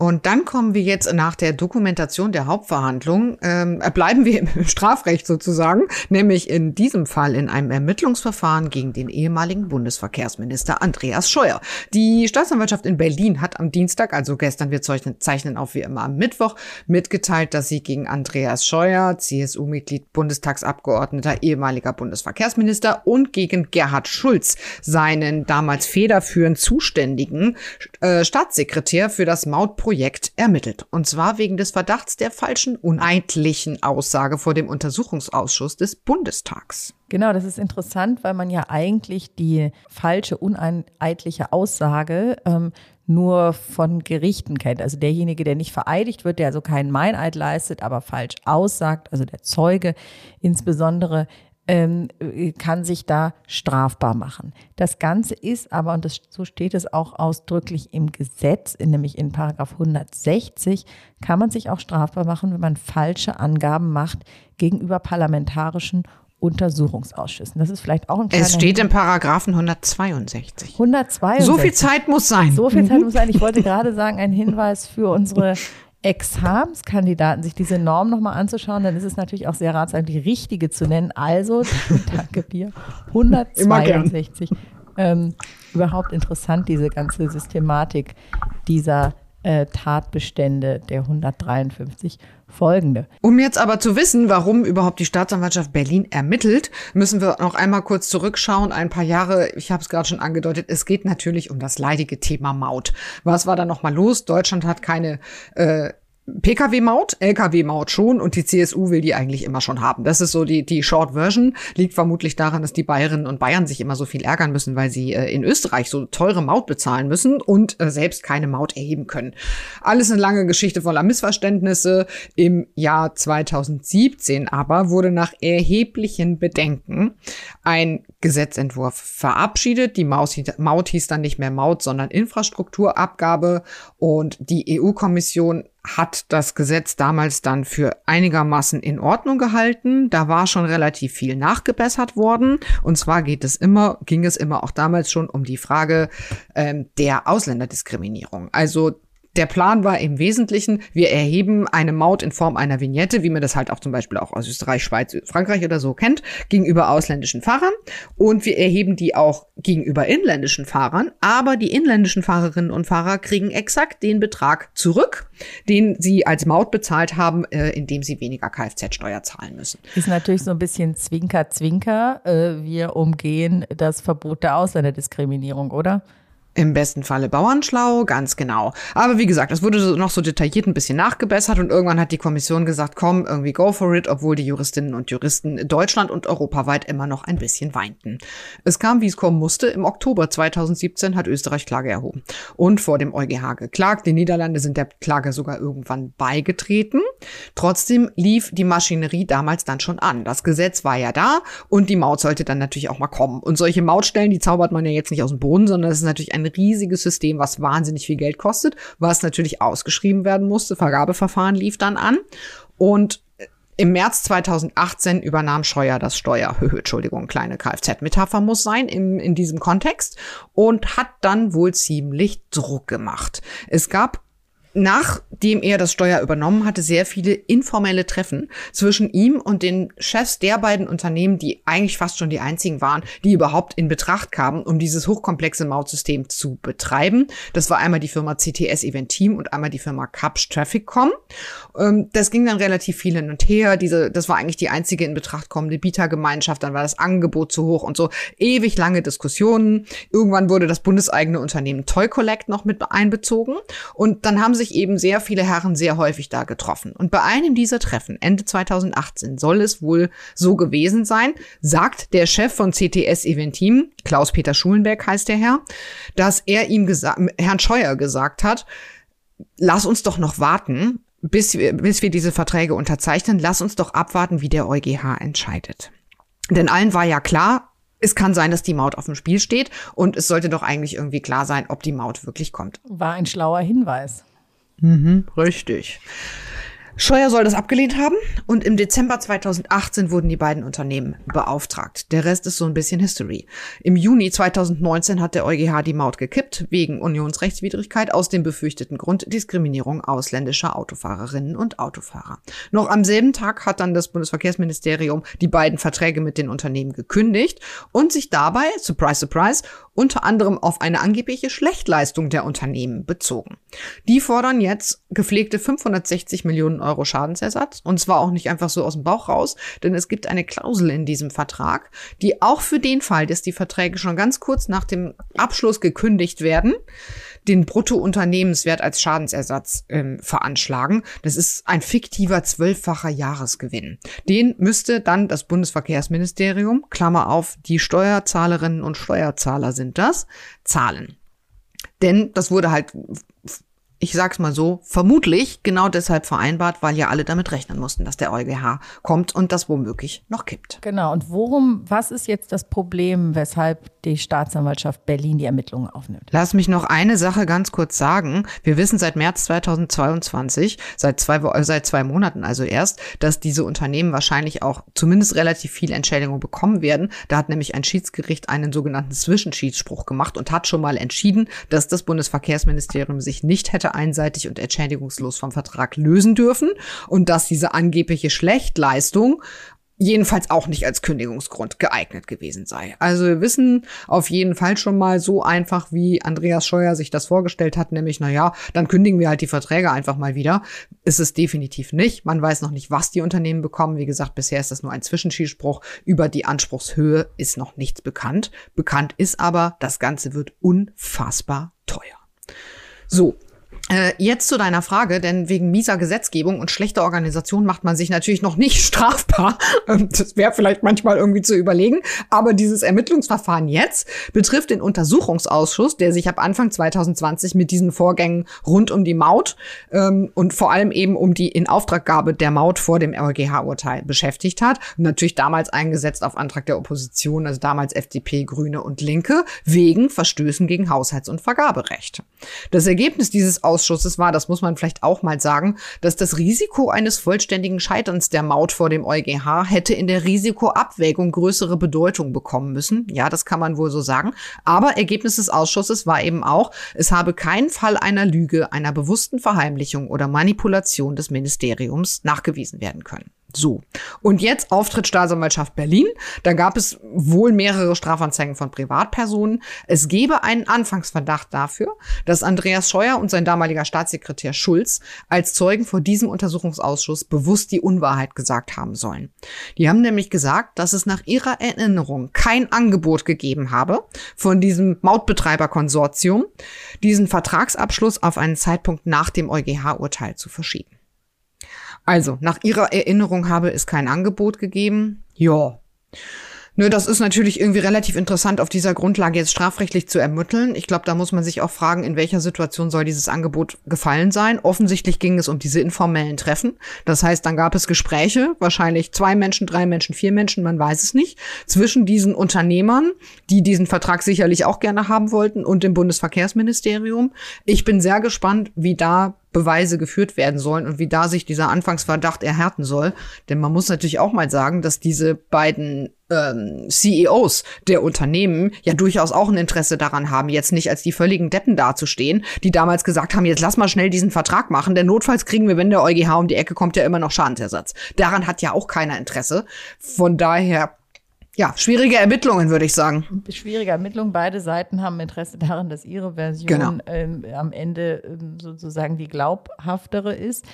Speaker 2: Und dann kommen wir jetzt nach der Dokumentation der Hauptverhandlung, ähm, bleiben wir im Strafrecht sozusagen, nämlich in diesem Fall in einem Ermittlungsverfahren gegen den ehemaligen Bundesverkehrsminister Andreas Scheuer. Die Staatsanwaltschaft in Berlin hat am Dienstag, also gestern, wir zeichnen auf wie immer am Mittwoch, mitgeteilt, dass sie gegen Andreas Scheuer, CSU-Mitglied, Bundestagsabgeordneter, ehemaliger Bundesverkehrsminister und gegen Gerhard Schulz, seinen damals federführend zuständigen äh, Staatssekretär für das Mautprojekt Projekt ermittelt. Und zwar wegen des Verdachts der falschen, uneidlichen Aussage vor dem Untersuchungsausschuss des Bundestags.
Speaker 1: Genau, das ist interessant, weil man ja eigentlich die falsche, uneidliche Aussage ähm, nur von Gerichten kennt. Also derjenige, der nicht vereidigt wird, der also keinen Meineid leistet, aber falsch aussagt, also der Zeuge insbesondere, ähm, kann sich da strafbar machen. Das Ganze ist aber, und das, so steht es auch ausdrücklich im Gesetz, nämlich in Paragraph 160, kann man sich auch strafbar machen, wenn man falsche Angaben macht gegenüber parlamentarischen Untersuchungsausschüssen. Das ist vielleicht auch ein kleiner
Speaker 2: Es steht im Paragraphen 162.
Speaker 1: 162.
Speaker 2: So viel Zeit muss sein.
Speaker 1: So viel Zeit muss sein. Ich wollte gerade sagen, ein Hinweis für unsere Examenskandidaten sich diese Norm nochmal anzuschauen, dann ist es natürlich auch sehr ratsam, die richtige zu nennen. Also, danke dir, 162. Ähm, überhaupt interessant, diese ganze Systematik dieser äh, Tatbestände der 153 folgende.
Speaker 2: Um jetzt aber zu wissen, warum überhaupt die Staatsanwaltschaft Berlin ermittelt, müssen wir noch einmal kurz zurückschauen. Ein paar Jahre, ich habe es gerade schon angedeutet, es geht natürlich um das leidige Thema Maut. Was war da nochmal los? Deutschland hat keine äh, Pkw-Maut, Lkw-Maut schon und die CSU will die eigentlich immer schon haben. Das ist so die, die Short Version. Liegt vermutlich daran, dass die Bayerinnen und Bayern sich immer so viel ärgern müssen, weil sie äh, in Österreich so teure Maut bezahlen müssen und äh, selbst keine Maut erheben können. Alles eine lange Geschichte voller Missverständnisse. Im Jahr 2017 aber wurde nach erheblichen Bedenken ein Gesetzentwurf verabschiedet. Die Maut, Maut hieß dann nicht mehr Maut, sondern Infrastrukturabgabe und die EU-Kommission hat das Gesetz damals dann für einigermaßen in Ordnung gehalten. Da war schon relativ viel nachgebessert worden. Und zwar geht es immer, ging es immer auch damals schon um die Frage ähm, der Ausländerdiskriminierung. Also der Plan war im Wesentlichen, wir erheben eine Maut in Form einer Vignette, wie man das halt auch zum Beispiel auch aus Österreich, Schweiz, Frankreich oder so kennt, gegenüber ausländischen Fahrern. Und wir erheben die auch gegenüber inländischen Fahrern. Aber die inländischen Fahrerinnen und Fahrer kriegen exakt den Betrag zurück, den sie als Maut bezahlt haben, äh, indem sie weniger Kfz-Steuer zahlen müssen.
Speaker 1: Ist natürlich so ein bisschen Zwinker-Zwinker. Äh, wir umgehen das Verbot der Ausländerdiskriminierung, oder?
Speaker 2: Im besten Falle Bauernschlau, ganz genau. Aber wie gesagt, es wurde noch so detailliert ein bisschen nachgebessert und irgendwann hat die Kommission gesagt, komm, irgendwie go for it, obwohl die Juristinnen und Juristen Deutschland und europaweit immer noch ein bisschen weinten. Es kam, wie es kommen musste. Im Oktober 2017 hat Österreich Klage erhoben und vor dem EuGH geklagt. Die Niederlande sind der Klage sogar irgendwann beigetreten. Trotzdem lief die Maschinerie damals dann schon an. Das Gesetz war ja da und die Maut sollte dann natürlich auch mal kommen. Und solche Mautstellen, die zaubert man ja jetzt nicht aus dem Boden, sondern das ist natürlich ein ein riesiges System, was wahnsinnig viel Geld kostet, was natürlich ausgeschrieben werden musste. Vergabeverfahren lief dann an. Und im März 2018 übernahm Scheuer das Steuer. Entschuldigung, kleine Kfz-Metapher muss sein im, in diesem Kontext und hat dann wohl ziemlich Druck gemacht. Es gab nachdem er das Steuer übernommen hatte, sehr viele informelle Treffen zwischen ihm und den Chefs der beiden Unternehmen, die eigentlich fast schon die einzigen waren, die überhaupt in Betracht kamen, um dieses hochkomplexe Mautsystem zu betreiben. Das war einmal die Firma CTS Event Team und einmal die Firma Capsch Trafficcom. Ähm, das ging dann relativ viel hin und her. Diese, das war eigentlich die einzige in Betracht kommende Bietergemeinschaft. Dann war das Angebot zu hoch und so. Ewig lange Diskussionen. Irgendwann wurde das bundeseigene Unternehmen Toy Collect noch mit einbezogen. Und dann haben sich eben sehr viele Herren sehr häufig da getroffen. Und bei einem dieser Treffen, Ende 2018, soll es wohl so gewesen sein, sagt der Chef von CTS Eventim, Klaus-Peter Schulenberg heißt der Herr, dass er ihm Herrn Scheuer gesagt hat, lass uns doch noch warten, bis wir, bis wir diese Verträge unterzeichnen, lass uns doch abwarten, wie der EuGH entscheidet. Denn allen war ja klar, es kann sein, dass die Maut auf dem Spiel steht und es sollte doch eigentlich irgendwie klar sein, ob die Maut wirklich kommt.
Speaker 1: War ein schlauer Hinweis.
Speaker 2: Mhm, richtig. Scheuer soll das abgelehnt haben und im Dezember 2018 wurden die beiden Unternehmen beauftragt. Der Rest ist so ein bisschen History. Im Juni 2019 hat der EuGH die Maut gekippt wegen Unionsrechtswidrigkeit aus dem befürchteten Grund Diskriminierung ausländischer Autofahrerinnen und Autofahrer. Noch am selben Tag hat dann das Bundesverkehrsministerium die beiden Verträge mit den Unternehmen gekündigt und sich dabei, surprise, surprise, unter anderem auf eine angebliche Schlechtleistung der Unternehmen bezogen. Die fordern jetzt gepflegte 560 Millionen Euro Schadensersatz und zwar auch nicht einfach so aus dem Bauch raus, denn es gibt eine Klausel in diesem Vertrag, die auch für den Fall, dass die Verträge schon ganz kurz nach dem Abschluss gekündigt werden, den Bruttounternehmenswert als Schadensersatz ähm, veranschlagen. Das ist ein fiktiver zwölffacher Jahresgewinn. Den müsste dann das Bundesverkehrsministerium, Klammer auf, die Steuerzahlerinnen und Steuerzahler sind das, zahlen. Denn das wurde halt ich sag's mal so, vermutlich genau deshalb vereinbart, weil ja alle damit rechnen mussten, dass der EuGH kommt und das womöglich noch kippt.
Speaker 1: Genau. Und worum, was ist jetzt das Problem, weshalb die Staatsanwaltschaft Berlin die Ermittlungen aufnimmt?
Speaker 2: Lass mich noch eine Sache ganz kurz sagen. Wir wissen seit März 2022, seit zwei, äh, seit zwei Monaten also erst, dass diese Unternehmen wahrscheinlich auch zumindest relativ viel Entschädigung bekommen werden. Da hat nämlich ein Schiedsgericht einen sogenannten Zwischenschiedsspruch gemacht und hat schon mal entschieden, dass das Bundesverkehrsministerium sich nicht hätte einseitig und entschädigungslos vom Vertrag lösen dürfen und dass diese angebliche Schlechtleistung jedenfalls auch nicht als Kündigungsgrund geeignet gewesen sei. Also wir wissen auf jeden Fall schon mal so einfach, wie Andreas Scheuer sich das vorgestellt hat, nämlich, na ja, dann kündigen wir halt die Verträge einfach mal wieder. Ist es definitiv nicht. Man weiß noch nicht, was die Unternehmen bekommen. Wie gesagt, bisher ist das nur ein Zwischenschießspruch. Über die Anspruchshöhe ist noch nichts bekannt. Bekannt ist aber, das Ganze wird unfassbar teuer. So, jetzt zu deiner Frage, denn wegen mieser Gesetzgebung und schlechter Organisation macht man sich natürlich noch nicht strafbar. Ähm, das wäre vielleicht manchmal irgendwie zu überlegen. Aber dieses Ermittlungsverfahren jetzt betrifft den Untersuchungsausschuss, der sich ab Anfang 2020 mit diesen Vorgängen rund um die Maut ähm, und vor allem eben um die Inauftraggabe der Maut vor dem EuGH-Urteil beschäftigt hat. Natürlich damals eingesetzt auf Antrag der Opposition, also damals FDP, Grüne und Linke, wegen Verstößen gegen Haushalts- und Vergaberecht. Das Ergebnis dieses Ausschusses Ausschusses war, das muss man vielleicht auch mal sagen, dass das Risiko eines vollständigen Scheiterns der Maut vor dem EuGH hätte in der Risikoabwägung größere Bedeutung bekommen müssen. Ja, das kann man wohl so sagen. Aber Ergebnis des Ausschusses war eben auch, es habe keinen Fall einer Lüge, einer bewussten Verheimlichung oder Manipulation des Ministeriums nachgewiesen werden können. So. Und jetzt Auftritt Staatsanwaltschaft Berlin. Da gab es wohl mehrere Strafanzeigen von Privatpersonen. Es gebe einen Anfangsverdacht dafür, dass Andreas Scheuer und sein damaliger Staatssekretär Schulz als Zeugen vor diesem Untersuchungsausschuss bewusst die Unwahrheit gesagt haben sollen. Die haben nämlich gesagt, dass es nach ihrer Erinnerung kein Angebot gegeben habe von diesem Mautbetreiberkonsortium, diesen Vertragsabschluss auf einen Zeitpunkt nach dem EuGH-Urteil zu verschieben. Also, nach ihrer Erinnerung habe es kein Angebot gegeben. Ja. Nö, das ist natürlich irgendwie relativ interessant, auf dieser Grundlage jetzt strafrechtlich zu ermitteln. Ich glaube, da muss man sich auch fragen, in welcher Situation soll dieses Angebot gefallen sein. Offensichtlich ging es um diese informellen Treffen. Das heißt, dann gab es Gespräche, wahrscheinlich zwei Menschen, drei Menschen, vier Menschen, man weiß es nicht, zwischen diesen Unternehmern, die diesen Vertrag sicherlich auch gerne haben wollten, und dem Bundesverkehrsministerium. Ich bin sehr gespannt, wie da Beweise geführt werden sollen und wie da sich dieser Anfangsverdacht erhärten soll. Denn man muss natürlich auch mal sagen, dass diese beiden ähm, CEOs der Unternehmen ja durchaus auch ein Interesse daran haben, jetzt nicht als die völligen Deppen dazustehen, die damals gesagt haben, jetzt lass mal schnell diesen Vertrag machen, denn notfalls kriegen wir, wenn der EuGH um die Ecke kommt, ja immer noch Schadensersatz. Daran hat ja auch keiner Interesse. Von daher ja, schwierige Ermittlungen, würde ich sagen.
Speaker 1: Schwierige Ermittlungen. Beide Seiten haben Interesse daran, dass ihre Version genau. ähm, am Ende ähm, sozusagen die glaubhaftere ist.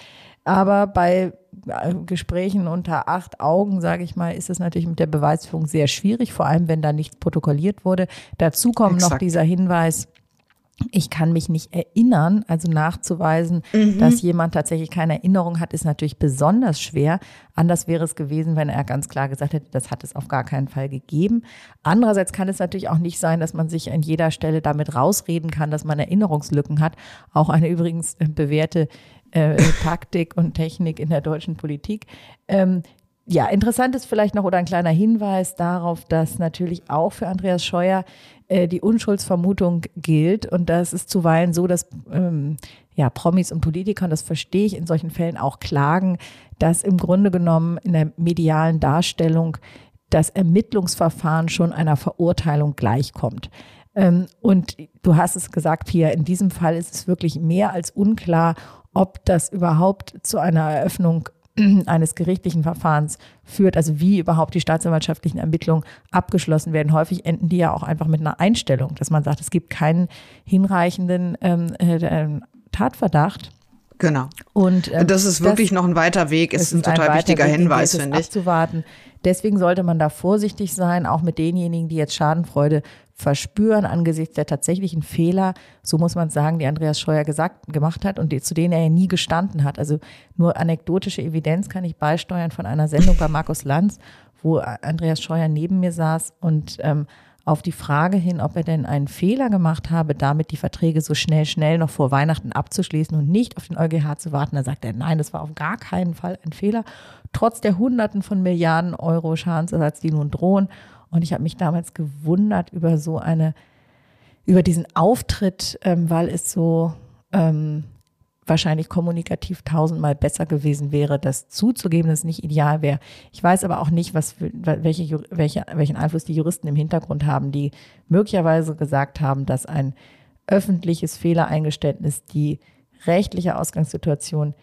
Speaker 1: Aber bei äh, Gesprächen unter acht Augen, sage ich mal, ist es natürlich mit der Beweisführung sehr schwierig, vor allem wenn da nichts protokolliert wurde. Dazu kommt Exakt. noch dieser Hinweis, ich kann mich nicht erinnern, also nachzuweisen, mhm. dass jemand tatsächlich keine Erinnerung hat, ist natürlich besonders schwer. Anders wäre es gewesen, wenn er ganz klar gesagt hätte, das hat es auf gar keinen Fall gegeben. Andererseits kann es natürlich auch nicht sein, dass man sich an jeder Stelle damit rausreden kann, dass man Erinnerungslücken hat. Auch eine übrigens bewährte äh, Taktik und Technik in der deutschen Politik. Ähm, ja, interessant ist vielleicht noch oder ein kleiner Hinweis darauf, dass natürlich auch für Andreas Scheuer äh, die Unschuldsvermutung gilt und das ist zuweilen so, dass ähm, ja, Promis und Politikern, das verstehe ich in solchen Fällen auch klagen, dass im Grunde genommen in der medialen Darstellung das Ermittlungsverfahren schon einer Verurteilung gleichkommt. Ähm, und du hast es gesagt, Pia, in diesem Fall ist es wirklich mehr als unklar, ob das überhaupt zu einer Eröffnung eines gerichtlichen Verfahrens führt, also wie überhaupt die staatsanwaltschaftlichen Ermittlungen abgeschlossen werden. Häufig enden die ja auch einfach mit einer Einstellung, dass man sagt, es gibt keinen hinreichenden ähm, äh, Tatverdacht.
Speaker 2: Genau.
Speaker 1: Und
Speaker 2: ähm, das ist wirklich das, noch ein weiter Weg, ist ein total ein wichtiger Weg, Hinweis, finde ich.
Speaker 1: Abzuwarten. Deswegen sollte man da vorsichtig sein, auch mit denjenigen, die jetzt Schadenfreude verspüren angesichts der tatsächlichen Fehler, so muss man sagen, die Andreas Scheuer gesagt, gemacht hat und die, zu denen er ja nie gestanden hat. Also nur anekdotische Evidenz kann ich beisteuern von einer Sendung bei Markus Lanz, wo Andreas Scheuer neben mir saß und ähm, auf die Frage hin, ob er denn einen Fehler gemacht habe, damit die Verträge so schnell, schnell noch vor Weihnachten abzuschließen und nicht auf den EuGH zu warten, da sagt er, nein, das war auf gar keinen Fall ein Fehler, trotz der Hunderten von Milliarden Euro Schadensersatz, die nun drohen. Und ich habe mich damals gewundert über so eine, über diesen Auftritt, ähm, weil es so ähm, wahrscheinlich kommunikativ tausendmal besser gewesen wäre, das zuzugeben, dass es nicht ideal wäre. Ich weiß aber auch nicht, was für, welche, welche, welchen Einfluss die Juristen im Hintergrund haben, die möglicherweise gesagt haben, dass ein öffentliches Fehlereingeständnis die rechtliche Ausgangssituation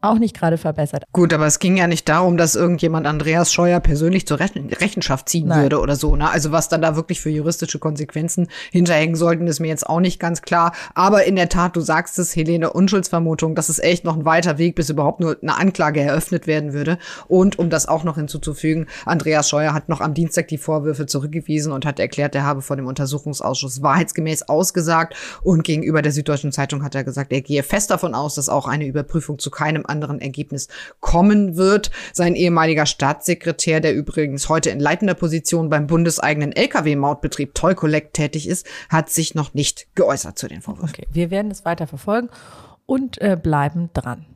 Speaker 1: auch nicht gerade verbessert.
Speaker 2: Gut, aber es ging ja nicht darum, dass irgendjemand Andreas Scheuer persönlich zur Rechenschaft ziehen Nein. würde oder so. Ne? Also was dann da wirklich für juristische Konsequenzen hinterhängen sollten, ist mir jetzt auch nicht ganz klar. Aber in der Tat, du sagst es, Helene, Unschuldsvermutung, das ist echt noch ein weiter Weg, bis überhaupt nur eine Anklage eröffnet werden würde. Und um das auch noch hinzuzufügen, Andreas Scheuer hat noch am Dienstag die Vorwürfe zurückgewiesen und hat erklärt, er habe vor dem Untersuchungsausschuss wahrheitsgemäß ausgesagt. Und gegenüber der Süddeutschen Zeitung hat er gesagt, er gehe fest davon aus, dass auch eine Überprüfung zu keinem anderen Ergebnis kommen wird. Sein ehemaliger Staatssekretär, der übrigens heute in leitender Position beim bundeseigenen Lkw-Mautbetrieb Toll Collect tätig ist, hat sich noch nicht geäußert zu den Vorwürfen.
Speaker 1: Okay, wir werden es weiter verfolgen und äh, bleiben dran.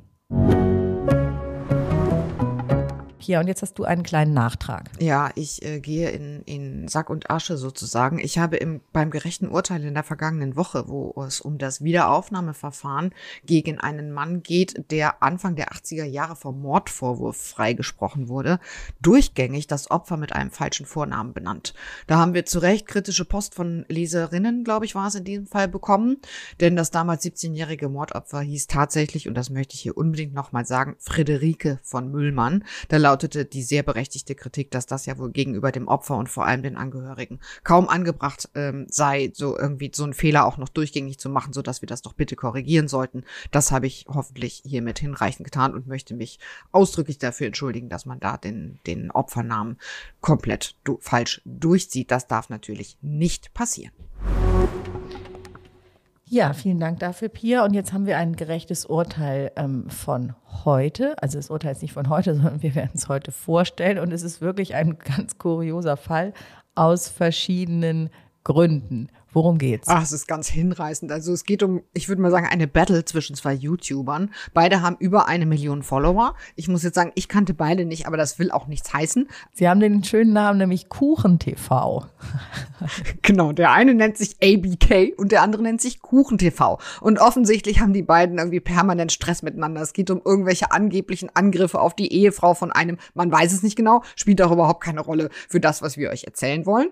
Speaker 1: Pia, und jetzt hast du einen kleinen Nachtrag.
Speaker 2: Ja, ich äh, gehe in, in Sack und Asche sozusagen. Ich habe im, beim gerechten Urteil in der vergangenen Woche, wo es um das Wiederaufnahmeverfahren gegen einen Mann geht, der Anfang der 80er Jahre vom Mordvorwurf freigesprochen wurde, durchgängig das Opfer mit einem falschen Vornamen benannt. Da haben wir zu Recht kritische Post von Leserinnen, glaube ich, war es in diesem Fall bekommen, denn das damals 17-jährige Mordopfer hieß tatsächlich, und das möchte ich hier unbedingt nochmal sagen, Friederike von Müllmann. Da lautete die sehr berechtigte Kritik, dass das ja wohl gegenüber dem Opfer und vor allem den Angehörigen kaum angebracht ähm, sei, so irgendwie so einen Fehler auch noch durchgängig zu machen, so wir das doch bitte korrigieren sollten. Das habe ich hoffentlich hiermit hinreichend getan und möchte mich ausdrücklich dafür entschuldigen, dass man da den, den Opfernamen komplett du falsch durchzieht. Das darf natürlich nicht passieren.
Speaker 1: Ja, vielen Dank dafür, Pia. Und jetzt haben wir ein gerechtes Urteil ähm, von heute. Also das Urteil ist nicht von heute, sondern wir werden es heute vorstellen. Und es ist wirklich ein ganz kurioser Fall aus verschiedenen Gründen. Worum geht's?
Speaker 2: Ach, es ist ganz hinreißend. Also es geht um, ich würde mal sagen, eine Battle zwischen zwei YouTubern. Beide haben über eine Million Follower. Ich muss jetzt sagen, ich kannte beide nicht, aber das will auch nichts heißen.
Speaker 1: Sie haben den schönen Namen, nämlich KuchenTV.
Speaker 2: genau, der eine nennt sich ABK und der andere nennt sich KuchenTV. Und offensichtlich haben die beiden irgendwie permanent Stress miteinander. Es geht um irgendwelche angeblichen Angriffe auf die Ehefrau von einem, man weiß es nicht genau, spielt auch überhaupt keine Rolle für das, was wir euch erzählen wollen.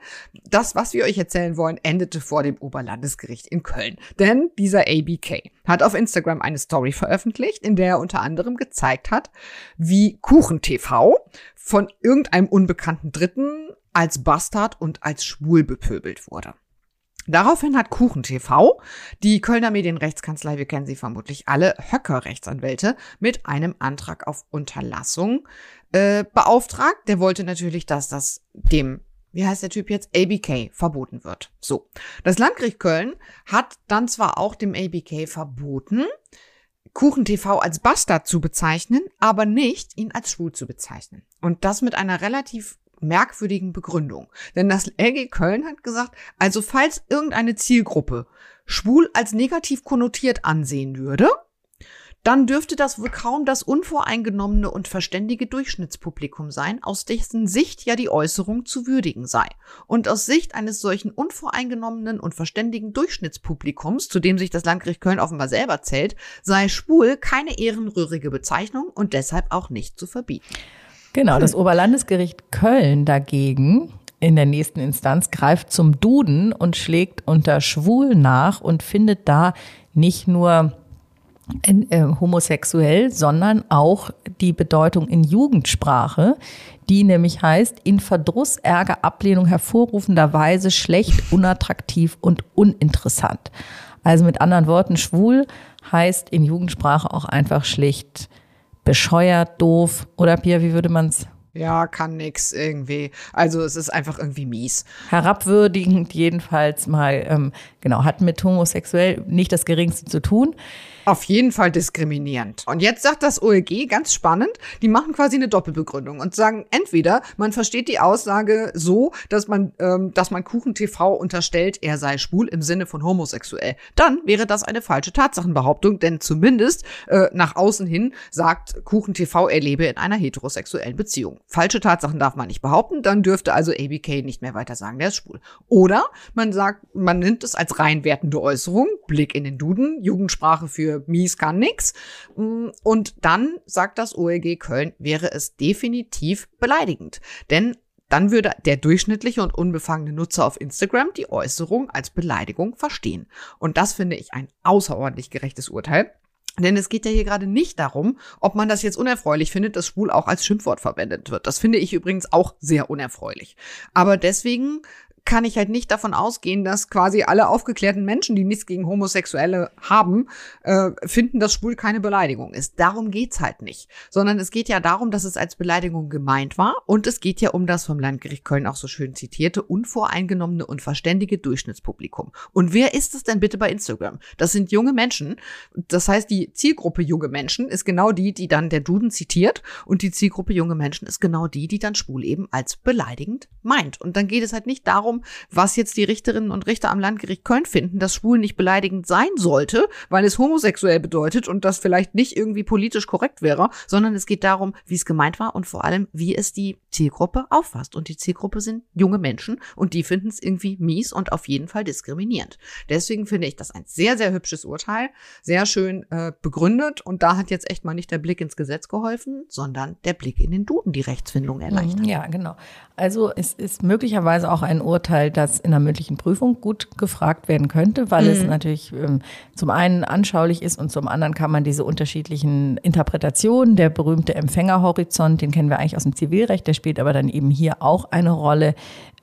Speaker 2: Das, was wir euch erzählen wollen, endete vor dem Oberlandesgericht in Köln. Denn dieser ABK hat auf Instagram eine Story veröffentlicht, in der er unter anderem gezeigt hat, wie KuchenTV von irgendeinem unbekannten Dritten als Bastard und als schwul bepöbelt wurde. Daraufhin hat KuchenTV, die Kölner Medienrechtskanzlei, wir kennen sie vermutlich alle, Höcker-Rechtsanwälte, mit einem Antrag auf Unterlassung äh, beauftragt. Der wollte natürlich, dass das dem wie heißt der Typ jetzt, ABK verboten wird. So. Das Landgericht Köln hat dann zwar auch dem ABK verboten, KuchenTV als Bastard zu bezeichnen, aber nicht ihn als schwul zu bezeichnen. Und das mit einer relativ merkwürdigen Begründung. Denn das LG Köln hat gesagt, also falls irgendeine Zielgruppe schwul als negativ konnotiert ansehen würde, dann dürfte das wohl kaum das unvoreingenommene und verständige Durchschnittspublikum sein, aus dessen Sicht ja die Äußerung zu würdigen sei. Und aus Sicht eines solchen unvoreingenommenen und verständigen Durchschnittspublikums, zu dem sich das Landgericht Köln offenbar selber zählt, sei schwul keine ehrenrührige Bezeichnung und deshalb auch nicht zu verbieten.
Speaker 1: Genau, das Oberlandesgericht Köln dagegen in der nächsten Instanz greift zum Duden und schlägt unter schwul nach und findet da nicht nur in, äh, homosexuell, sondern auch die Bedeutung in Jugendsprache, die nämlich heißt, in Verdruss, Ärger, Ablehnung hervorrufender Weise schlecht, unattraktiv und uninteressant. Also mit anderen Worten, schwul heißt in Jugendsprache auch einfach schlicht bescheuert, doof oder Pia, wie würde man es
Speaker 2: ja, kann nix irgendwie. Also es ist einfach irgendwie mies.
Speaker 1: Herabwürdigend jedenfalls mal, ähm, genau, hat mit homosexuell nicht das Geringste zu tun.
Speaker 2: Auf jeden Fall diskriminierend. Und jetzt sagt das OLG ganz spannend, die machen quasi eine Doppelbegründung und sagen entweder man versteht die Aussage so, dass man, ähm, dass man Kuchen TV unterstellt, er sei schwul im Sinne von homosexuell. Dann wäre das eine falsche Tatsachenbehauptung, denn zumindest äh, nach außen hin sagt Kuchen TV, er lebe in einer heterosexuellen Beziehung. Falsche Tatsachen darf man nicht behaupten, dann dürfte also ABK nicht mehr weiter sagen, der ist schwul. Oder man sagt, man nimmt es als rein wertende Äußerung, Blick in den Duden, Jugendsprache für für mies kann nix. Mm, und dann sagt das OLG Köln, wäre es definitiv beleidigend. Denn dann würde der durchschnittliche und unbefangene Nutzer auf Instagram die Äußerung als Beleidigung verstehen. Und das finde ich ein außerordentlich gerechtes Urteil. Denn es geht ja hier gerade nicht darum, ob man das jetzt unerfreulich findet, dass schwul auch als Schimpfwort verwendet wird. Das finde ich übrigens auch sehr unerfreulich. Aber deswegen kann ich halt nicht davon ausgehen, dass quasi alle aufgeklärten Menschen, die nichts gegen Homosexuelle haben, äh, finden, dass schwul keine Beleidigung ist. Darum geht's halt nicht. Sondern es geht ja darum, dass es als Beleidigung gemeint war und es geht ja um das vom Landgericht Köln auch so schön zitierte, unvoreingenommene und verständige Durchschnittspublikum. Und wer ist es denn bitte bei Instagram? Das sind junge Menschen. Das heißt, die Zielgruppe junge Menschen ist genau die, die dann der Duden zitiert und die Zielgruppe junge Menschen ist genau die, die dann schwul eben als beleidigend meint. Und dann geht es halt nicht darum, darum, was jetzt die Richterinnen und Richter am Landgericht Köln finden, dass schwul nicht beleidigend sein sollte, weil es homosexuell bedeutet und das vielleicht nicht irgendwie politisch korrekt wäre, sondern es geht darum, wie es gemeint war und vor allem, wie es die Zielgruppe auffasst. Und die Zielgruppe sind junge Menschen und die finden es irgendwie mies und auf jeden Fall diskriminierend. Deswegen finde ich das ein sehr, sehr hübsches Urteil, sehr schön äh, begründet und da hat jetzt echt mal nicht der Blick ins Gesetz geholfen, sondern der Blick in den Duden die Rechtsfindung erleichtert.
Speaker 1: Ja, genau. Also es ist möglicherweise auch ein Urteil, Urteil, das in der mündlichen Prüfung gut gefragt werden könnte, weil mhm. es natürlich ähm, zum einen anschaulich ist und zum anderen kann man diese unterschiedlichen Interpretationen, der berühmte Empfängerhorizont, den kennen wir eigentlich aus dem Zivilrecht, der spielt aber dann eben hier auch eine Rolle.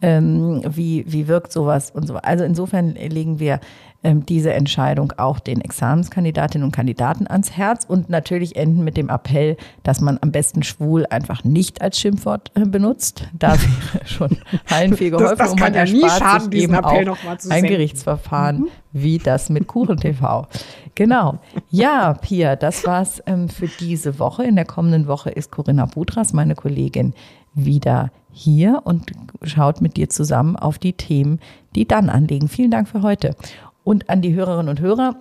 Speaker 1: Ähm, wie, wie wirkt sowas und so. Also insofern legen wir diese Entscheidung auch den Examenskandidatinnen und Kandidaten ans Herz und natürlich enden mit dem Appell, dass man am besten schwul einfach nicht als Schimpfwort äh, benutzt. Da wäre schon allen viel geholfen.
Speaker 2: Das, das kann ja nie schaden, diesen Appell nochmal zu
Speaker 1: Ein Gerichtsverfahren mhm. wie das mit Kuchen TV. Genau. Ja, Pia, das war's ähm, für diese Woche. In der kommenden Woche ist Corinna Budras, meine Kollegin, wieder hier und schaut mit dir zusammen auf die Themen, die dann anliegen. Vielen Dank für heute und an die Hörerinnen und Hörer.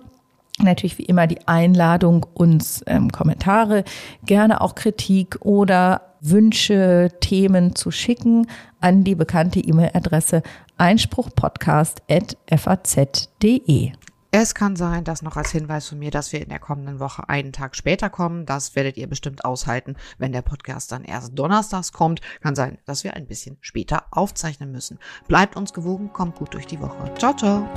Speaker 1: Natürlich wie immer die Einladung, uns ähm, Kommentare, gerne auch Kritik oder Wünsche, Themen zu schicken an die bekannte E-Mail-Adresse einspruchpodcast.faz.de.
Speaker 2: Es kann sein, dass noch als Hinweis von mir, dass wir in der kommenden Woche einen Tag später kommen. Das werdet ihr bestimmt aushalten, wenn der Podcast dann erst donnerstags kommt. Kann sein, dass wir ein bisschen später aufzeichnen müssen. Bleibt uns gewogen, kommt gut durch die Woche. Ciao, ciao.